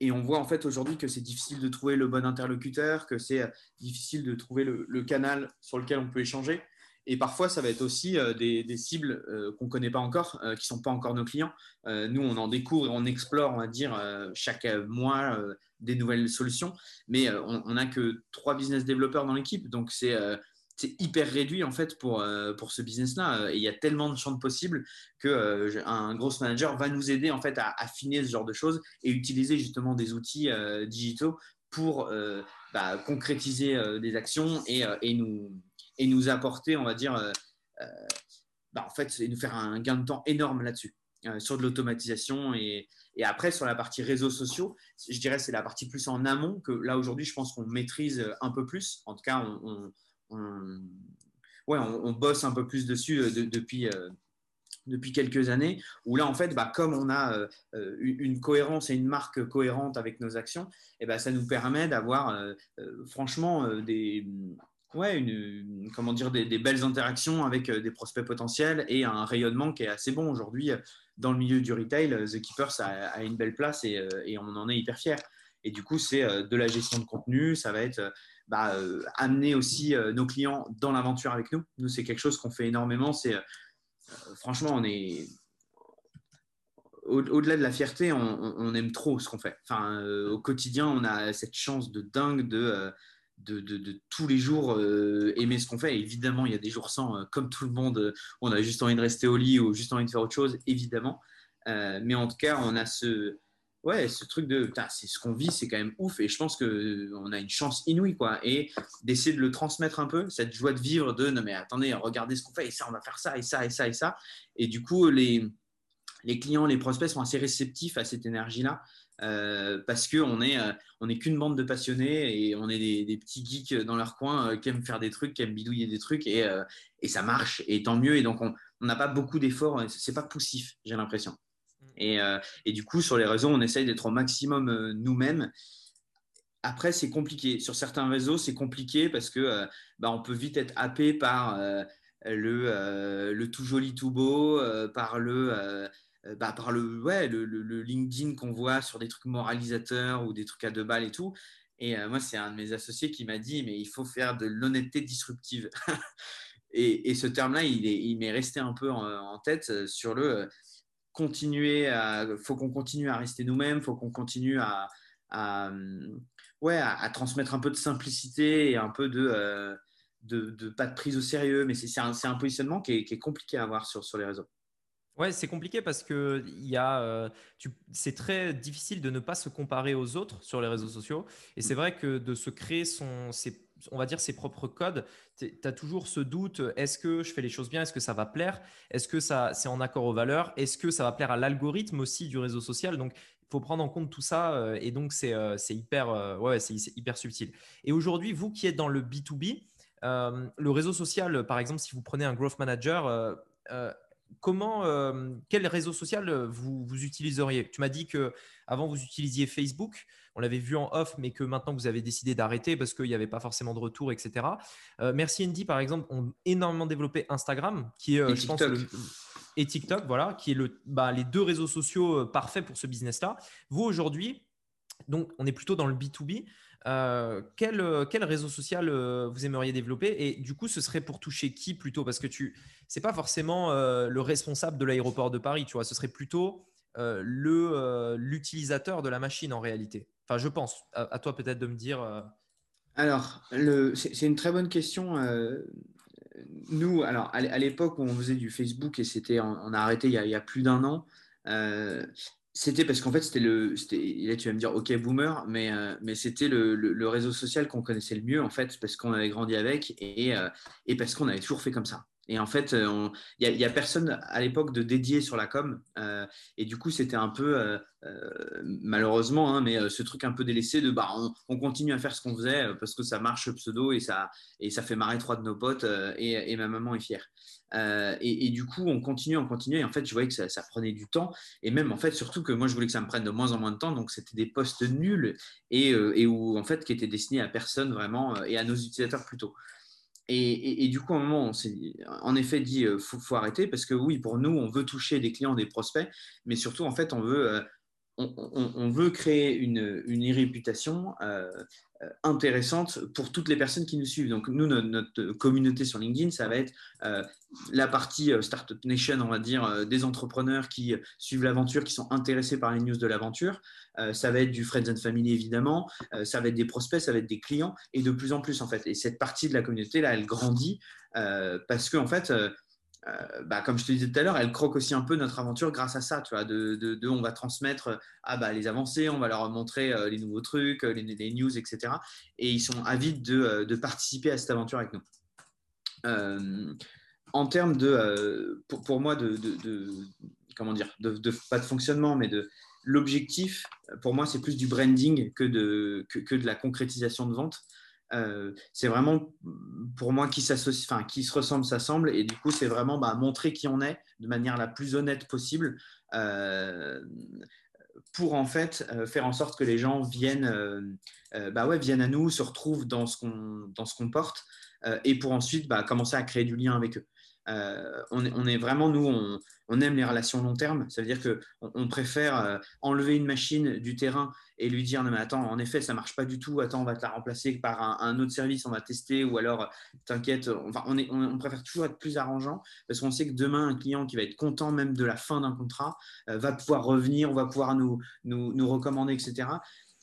Speaker 2: et on voit en fait aujourd'hui que c'est difficile de trouver le bon interlocuteur, que c'est euh, difficile de trouver le, canal sur lequel on peut échanger. Et parfois, ça va être aussi euh, des, des cibles euh, qu'on ne connaît pas encore, qui ne sont pas encore nos clients. Nous, on en découvre et on explore, on va dire, chaque mois des nouvelles solutions. Mais on n'a que trois business développeurs dans l'équipe. Donc, c'est c'est hyper réduit en fait pour, euh, pour ce business-là. Et il y a tellement de champs possibles que euh, un gros manager va nous aider en fait à affiner ce genre de choses et utiliser justement des outils euh, digitaux pour euh, bah, concrétiser euh, des actions et, euh, et, nous, et nous apporter, on va dire, euh, euh, bah, en fait, et nous faire un gain de temps énorme là-dessus, euh, sur de l'automatisation. Et, et après, sur la partie réseaux sociaux, je dirais c'est la partie plus en amont que là aujourd'hui, je pense qu'on maîtrise un peu plus. En tout cas, on, on ouais, on, bosse un peu plus dessus euh, de, depuis, euh, depuis quelques années, où là, en fait, bah, comme on a euh, une cohérence et une marque cohérente avec nos actions, et bah, ça nous permet d'avoir franchement des, ouais, une, comment dire, des, belles interactions avec des prospects potentiels et un rayonnement qui est assez bon aujourd'hui dans le milieu du retail. The Keepers a, a une belle place et, et, on en est hyper fiers. Et du coup, c'est de la gestion de contenu, ça va être bah, euh, amener aussi euh, nos clients dans l'aventure avec nous. Nous, c'est quelque chose qu'on fait énormément. C'est euh, franchement, on est au-delà de la fierté, on, aime trop ce qu'on fait. Enfin, au quotidien, on a cette chance de dingue de, de, tous les jours aimer ce qu'on fait. Évidemment, il y a des jours sans, comme tout le monde, on a juste envie de rester au lit ou juste envie de faire autre chose, évidemment. Mais en tout cas, on a ce, ouais, ce truc de, c'est ce qu'on vit, c'est quand même ouf. Et je pense qu'on a une chance inouïe, quoi. Et d'essayer de le transmettre un peu, cette joie de vivre de, non mais attendez, regardez ce qu'on fait, et ça, on va faire ça, et ça, et ça, et ça. Et du coup, les, les clients, les prospects sont assez réceptifs à cette énergie-là. parce qu'on est, on est qu'une bande de passionnés et on est des, petits geeks dans leur coin qui aiment faire des trucs, qui aiment bidouiller des trucs et, et ça marche et tant mieux. Et donc on n'a pas beaucoup d'efforts, c'est pas poussif, j'ai l'impression. Mm. Et, du coup, sur les réseaux, on essaye d'être au maximum nous-mêmes. Après, c'est compliqué. Sur certains réseaux, c'est compliqué parce que bah, on peut vite être happé par le, euh, tout joli, tout beau, euh, par le, euh, bah, par le, ouais, le, LinkedIn qu'on voit sur des trucs moralisateurs ou des trucs à deux balles et tout. Et moi, c'est un de mes associés qui m'a dit, mais il faut faire de l'honnêteté disruptive. et, ce terme-là, il m'est resté un peu en, tête sur le continuer à, faut qu'on continue à rester nous-mêmes, faut qu'on continue à, à ouais, à, transmettre un peu de simplicité et un peu de, de, pas de prise au sérieux, mais c'est un, un, positionnement qui est, compliqué à avoir sur, sur les réseaux.
Speaker 1: Ouais, c'est compliqué parce que il euh, c'est très difficile de ne pas se comparer aux autres sur les réseaux sociaux. Et c'est vrai que de se créer son, ses, on va dire ses propres codes, tu as toujours ce doute est-ce que je fais les choses bien Est-ce que ça va plaire Est-ce que ça c'est en accord aux valeurs Est-ce que ça va plaire à l'algorithme aussi du réseau social. Donc il faut prendre en compte tout ça euh, et donc c'est euh, hyper, ouais, c'est hyper subtil. Et aujourd'hui, vous qui êtes dans le B2B, euh, le réseau social, par exemple, si vous prenez un growth manager, euh, euh, comment, quel réseau social vous, vous utiliseriez? Tu m'as dit que avant vous utilisiez Facebook, on l'avait vu en off, mais que maintenant vous avez décidé d'arrêter parce qu'il n'y avait pas forcément de retour, etc. Merci Andy, par exemple, ont énormément développé Instagram, qui est, je pense, et TikTok, voilà, qui est le, bah, les deux réseaux sociaux parfaits pour ce business-là. Vous aujourd'hui, donc on est plutôt dans le B2B. Euh, quel, euh, quel, réseau social euh, vous aimeriez développer? Et du coup, ce serait pour toucher qui plutôt? Parce que tu, c'est pas forcément le responsable de l'aéroport de Paris, tu vois. Ce serait plutôt le l'utilisateur de la machine en réalité. Enfin, je pense. À, toi peut-être de me dire.
Speaker 2: Alors, c'est une très bonne question. nous, alors à l'époque où on faisait du Facebook et c'était, on, a arrêté il y a, plus d'un an. C'était parce qu'en fait, c'était le. Là, tu vas me dire, OK, boomer, mais, euh, mais c'était le, réseau social qu'on connaissait le mieux, en fait, parce qu'on avait grandi avec et, euh, et parce qu'on avait toujours fait comme ça. Et en fait, euh, il n'y a, personne à l'époque de dédié sur la com. Euh, et du coup, c'était un peu, euh, malheureusement, hein, mais ce truc un peu délaissé de bah, on, continue à faire ce qu'on faisait parce que ça marche pseudo et ça, et ça fait marrer trois de nos potes et, ma maman est fière. Et, et, du coup, on continue, on continue. Et en fait, je voyais que ça, ça, prenait du temps. Et même, en fait, surtout que moi, je voulais que ça me prenne de moins en moins de temps. Donc, c'était des postes nuls et, et où, en fait, qui étaient destinés à personne vraiment et à nos utilisateurs plutôt. Et, du coup, à un moment, on s'est en effet dit, euh, faut, arrêter parce que oui, pour nous, on veut toucher des clients, des prospects, mais surtout, en fait, on veut, euh, on, veut créer une, une réputation euh, intéressante pour toutes les personnes qui nous suivent. Donc, nous, notre, communauté sur LinkedIn, ça va être euh, la partie Startup Nation, on va dire, des entrepreneurs qui suivent l'aventure, qui sont intéressés par les news de l'aventure. ça va être du Friends and Family, évidemment. ça va être des prospects, ça va être des clients, et de plus en plus, en fait. Et cette partie de la communauté, là, elle grandit parce qu'en en fait, euh, bah, comme je te disais tout à l'heure, elle croque aussi un peu notre aventure grâce à ça. Tu vois, de, de, on va transmettre ah, bah, les avancées, on va leur montrer euh, les nouveaux trucs, euh, les, news, etc. Et ils sont avides de, participer à cette aventure avec nous. en termes de, pour, moi, de, comment dire, pas de fonctionnement, mais de l'objectif, pour moi, c'est plus du branding que de la concrétisation de vente. Euh, c'est vraiment pour moi qui enfin qui se ressemble, s'assemble, et du coup c'est vraiment bah, montrer qui on est de manière la plus honnête possible euh, pour en fait euh, faire en sorte que les gens viennent, bah ouais, viennent à nous, se retrouvent dans ce qu'on dans ce qu'on porte, et pour ensuite bah, commencer à créer du lien avec eux. on, est, on, est, vraiment, nous, on, on, aime les relations long terme. Ça veut dire qu'on on préfère enlever une machine du terrain et lui dire non mais attends en effet ça marche pas du tout. Attends on va te la remplacer par un, autre service on va tester. Ou alors t'inquiète on, préfère toujours être plus arrangeant parce qu'on sait que demain un client qui va être content même de la fin d'un contrat euh, va pouvoir revenir on va pouvoir nous, recommander etc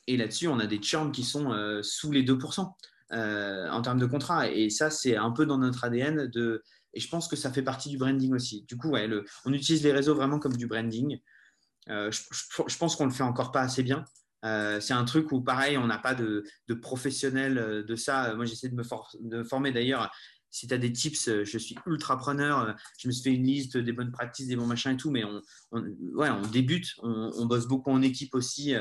Speaker 2: et là-dessus on a des churns qui sont euh, sous les 2% euh, en termes de contrat. Et ça c'est un peu dans notre ADN de et je pense que ça fait partie du branding aussi du coup on utilise les réseaux vraiment comme du branding je, je, pense qu'on le fait encore pas assez bien euh, c'est un truc où, pareil, on n'a pas de, de professionnel euh, de ça. Moi, j'essaie de me former d'ailleurs. si tu as des tips, je suis ultra preneur. Je me suis fait une liste des bonnes pratiques, des bons machins et tout, mais on débute, on, bosse beaucoup en équipe aussi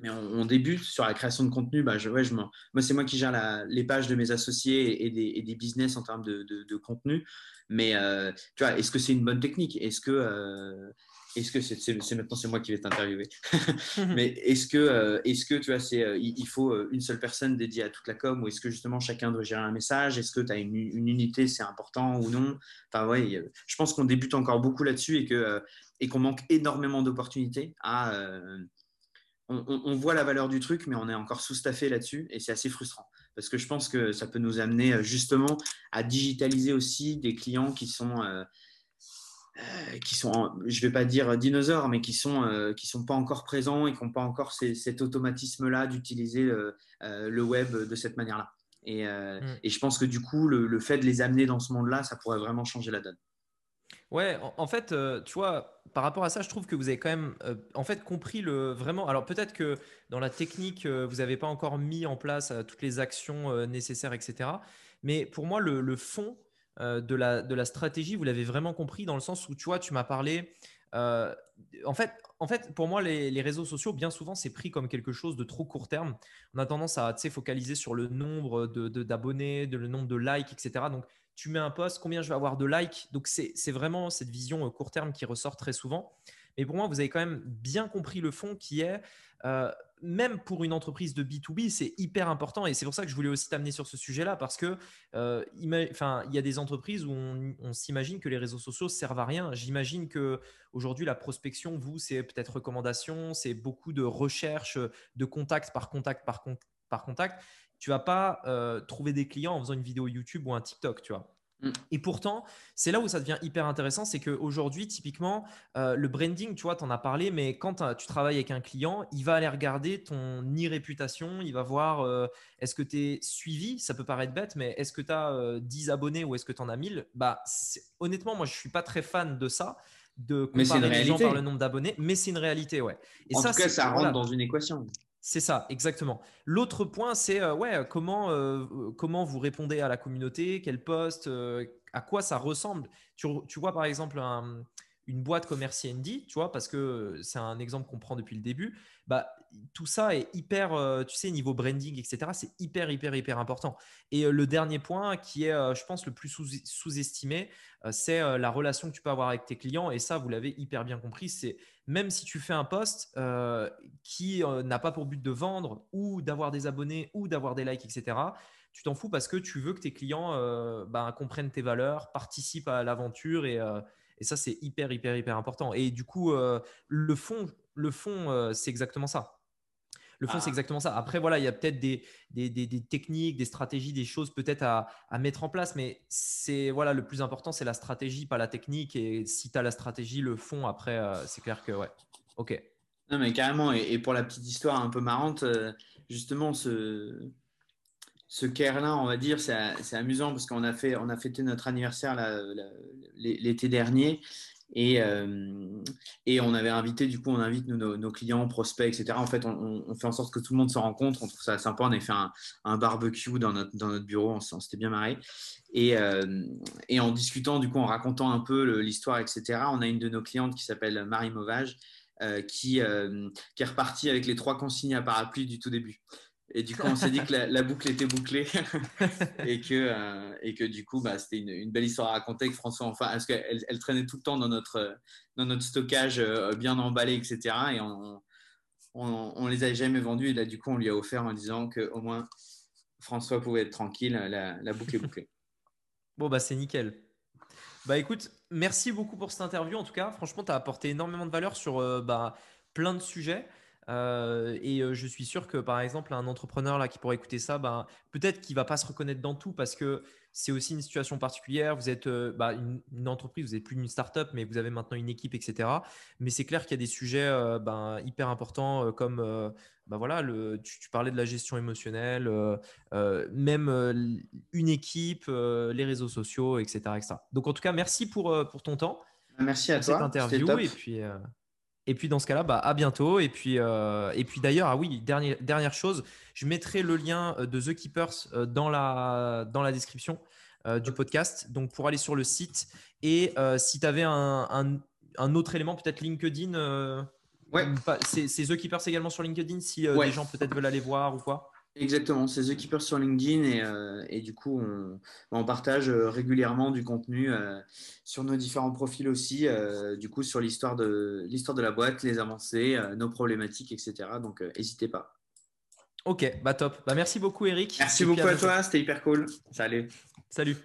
Speaker 2: mais on, débute sur la création de contenu. Bah, je, je moi, c'est moi qui gère les pages de mes associés et des, business en termes de, de, contenu. Mais euh, tu vois, est-ce que c'est une bonne technique? Est-ce que euh, est-ce que c'est, maintenant c'est moi qui vais t'interviewer? Mais est-ce que euh, est-ce que tu vois, c'est il, faut une seule personne dédiée à toute la com ou est-ce que justement chacun doit gérer un message? Est-ce que tu as une, une, unité, c'est important ou non? Enfin ouais, je pense qu'on débute encore beaucoup là-dessus et que et qu'on manque énormément d'opportunités à on, voit la valeur du truc, mais on est encore sous-staffé là-dessus et c'est assez frustrant parce que je pense que ça peut nous amener euh, justement à digitaliser aussi des clients qui sont, euh, euh, qui sont je ne vais pas dire dinosaures, mais qui sont, qui sont pas encore présents et qui n'ont pas encore cet automatisme-là d'utiliser le, web de cette manière-là. Et, mm. et, je pense que du coup, le fait de les amener dans ce monde-là, ça pourrait vraiment changer la donne.
Speaker 1: Ouais, en, fait, euh, tu vois, par rapport à ça, je trouve que vous avez quand même euh, en fait compris le vraiment. Alors peut-être que dans la technique, euh, vous n'avez pas encore mis en place toutes les actions nécessaires, etc. Mais pour moi, le, fond de la, de la stratégie, vous l'avez vraiment compris dans le sens où tu vois, tu m'as parlé. en fait, en fait, pour moi, les, réseaux sociaux, bien souvent, c'est pris comme quelque chose de trop court terme. On a tendance à focaliser sur le nombre d'abonnés, de, le nombre de likes, etc. Donc, tu mets un post, combien je vais avoir de likes. Donc, c'est vraiment cette vision euh, court terme qui ressort très souvent. Mais pour moi, vous avez quand même bien compris le fond qui est, euh, même pour une entreprise de B2B, c'est hyper important. Et c'est pour ça que je voulais aussi t'amener sur ce sujet-là, parce que euh, il y a des entreprises où on, s'imagine que les réseaux sociaux servent à rien. J'imagine que aujourd'hui, la prospection, vous, c'est peut-être recommandation, c'est beaucoup de recherche, de contact par contact par, par contact tu vas pas euh, trouver des clients en faisant une vidéo YouTube ou un TikTok, tu vois. Mm. Et pourtant, c'est là où ça devient hyper intéressant, c'est qu'aujourd'hui, typiquement, euh, le branding, tu vois, tu en as parlé, mais quand tu travailles avec un client, il va aller regarder ton e-réputation, il va voir euh, est-ce que tu es suivi, ça peut paraître bête, mais est-ce que tu as 10 abonnés ou est-ce que tu en as 1000 bah, Honnêtement, moi, je ne suis pas très fan de ça, de comparer les gens par le nombre d'abonnés, mais c'est une réalité, ouais.
Speaker 2: Et en ça, tout cas, ça rentre dans une équation.
Speaker 1: C'est ça, exactement. L'autre point, c'est euh, ouais, comment, euh, comment vous répondez à la communauté, quel poste, euh, à quoi ça ressemble. Tu, tu vois, par exemple, une boîte comme Andy, tu vois, parce que c'est un exemple qu'on prend depuis le début. Bah, tout ça est hyper, tu sais, niveau branding, etc. C'est hyper, hyper, hyper important. Et le dernier point qui est, je pense, le plus sous-estimé, c'est la relation que tu peux avoir avec tes clients. Et ça, vous l'avez hyper bien compris, c'est même si tu fais un post euh, qui euh, n'a pas pour but de vendre ou d'avoir des abonnés ou d'avoir des likes, etc., tu t'en fous parce que tu veux que tes clients euh, ben, comprennent tes valeurs, participent à l'aventure et, et, ça, c'est hyper, hyper, hyper important. Et du coup, le fond, le fond c'est exactement ça. Le fond, c'est ah. exactement ça. Après, voilà, il y a peut-être des, des, techniques, des stratégies, des choses peut-être à, mettre en place, mais c'est voilà, le plus important, c'est la stratégie, pas la technique. Et si tu as la stratégie, le fond, après, euh, c'est clair que ouais. Ok.
Speaker 2: Non, mais carrément. Et, pour la petite histoire un peu marrante, euh, justement, ce, ce care-là, on va dire, c'est amusant parce qu'on a, fait, on a fêté notre anniversaire l'été dernier et, euh, et, on avait invité, du coup, on invite nos, clients, prospects, etc. En fait, on, fait en sorte que tout le monde se rencontre. On trouve ça sympa. On a fait un, barbecue dans notre, bureau. On, s'était bien marré. Et, euh, et, en discutant, du coup, en racontant un peu l'histoire, etc., on a une de nos clientes qui s'appelle Marie Mauvage, euh, qui, qui est repartie avec les trois consignes à parapluie du tout début. Et du coup, on s'est dit que la, boucle était bouclée et, que, euh, et que du coup, bah, c'était une, belle histoire à raconter avec François. Enfin, parce qu'elle elle traînait tout le temps dans notre, dans notre stockage euh, bien emballé, etc. Et on, on, les avait jamais vendus. Et là, du coup, on lui a offert en disant qu'au moins François pouvait être tranquille. La, la boucle est bouclée.
Speaker 1: bon, bah, c'est nickel. Bah, écoute, merci beaucoup pour cette interview. En tout cas, franchement, tu as apporté énormément de valeur sur euh, bah, plein de sujets. Euh, et euh, je suis sûr que par exemple un entrepreneur là qui pourrait écouter ça, ben, peut-être qu'il va pas se reconnaître dans tout parce que c'est aussi une situation particulière. Vous êtes euh, bah, une, entreprise, vous n'êtes plus une start-up, mais vous avez maintenant une équipe, etc. Mais c'est clair qu'il y a des sujets ben, hyper importants comme bah, voilà, le, tu, parlais de la gestion émotionnelle, même une équipe, les réseaux sociaux, etc., Donc en tout cas, merci pour, pour ton temps.
Speaker 2: Merci à toi.
Speaker 1: Cette interview et puis. Et puis dans ce cas-là, bah, à bientôt. Et puis, et puis d'ailleurs, ah oui, dernière, dernière chose, je mettrai le lien de The Keepers dans la, dans la description du podcast. Donc pour aller sur le site. Et si tu avais un, un, autre élément, peut-être LinkedIn.
Speaker 2: ouais.
Speaker 1: C'est The Keepers également sur LinkedIn si les gens peut-être veulent aller voir ou quoi?
Speaker 2: Exactement, c'est The Keeper sur LinkedIn et, euh, et du coup, on, partage euh, régulièrement du contenu euh, sur nos différents profils aussi, du coup, sur l'histoire de, l'histoire de la boîte, les avancées, nos problématiques, etc. Donc, n'hésitez pas.
Speaker 1: Ok, bah top. Bah, merci beaucoup, Eric.
Speaker 2: Merci beaucoup à toi, c'était hyper cool. Salut.
Speaker 1: Salut.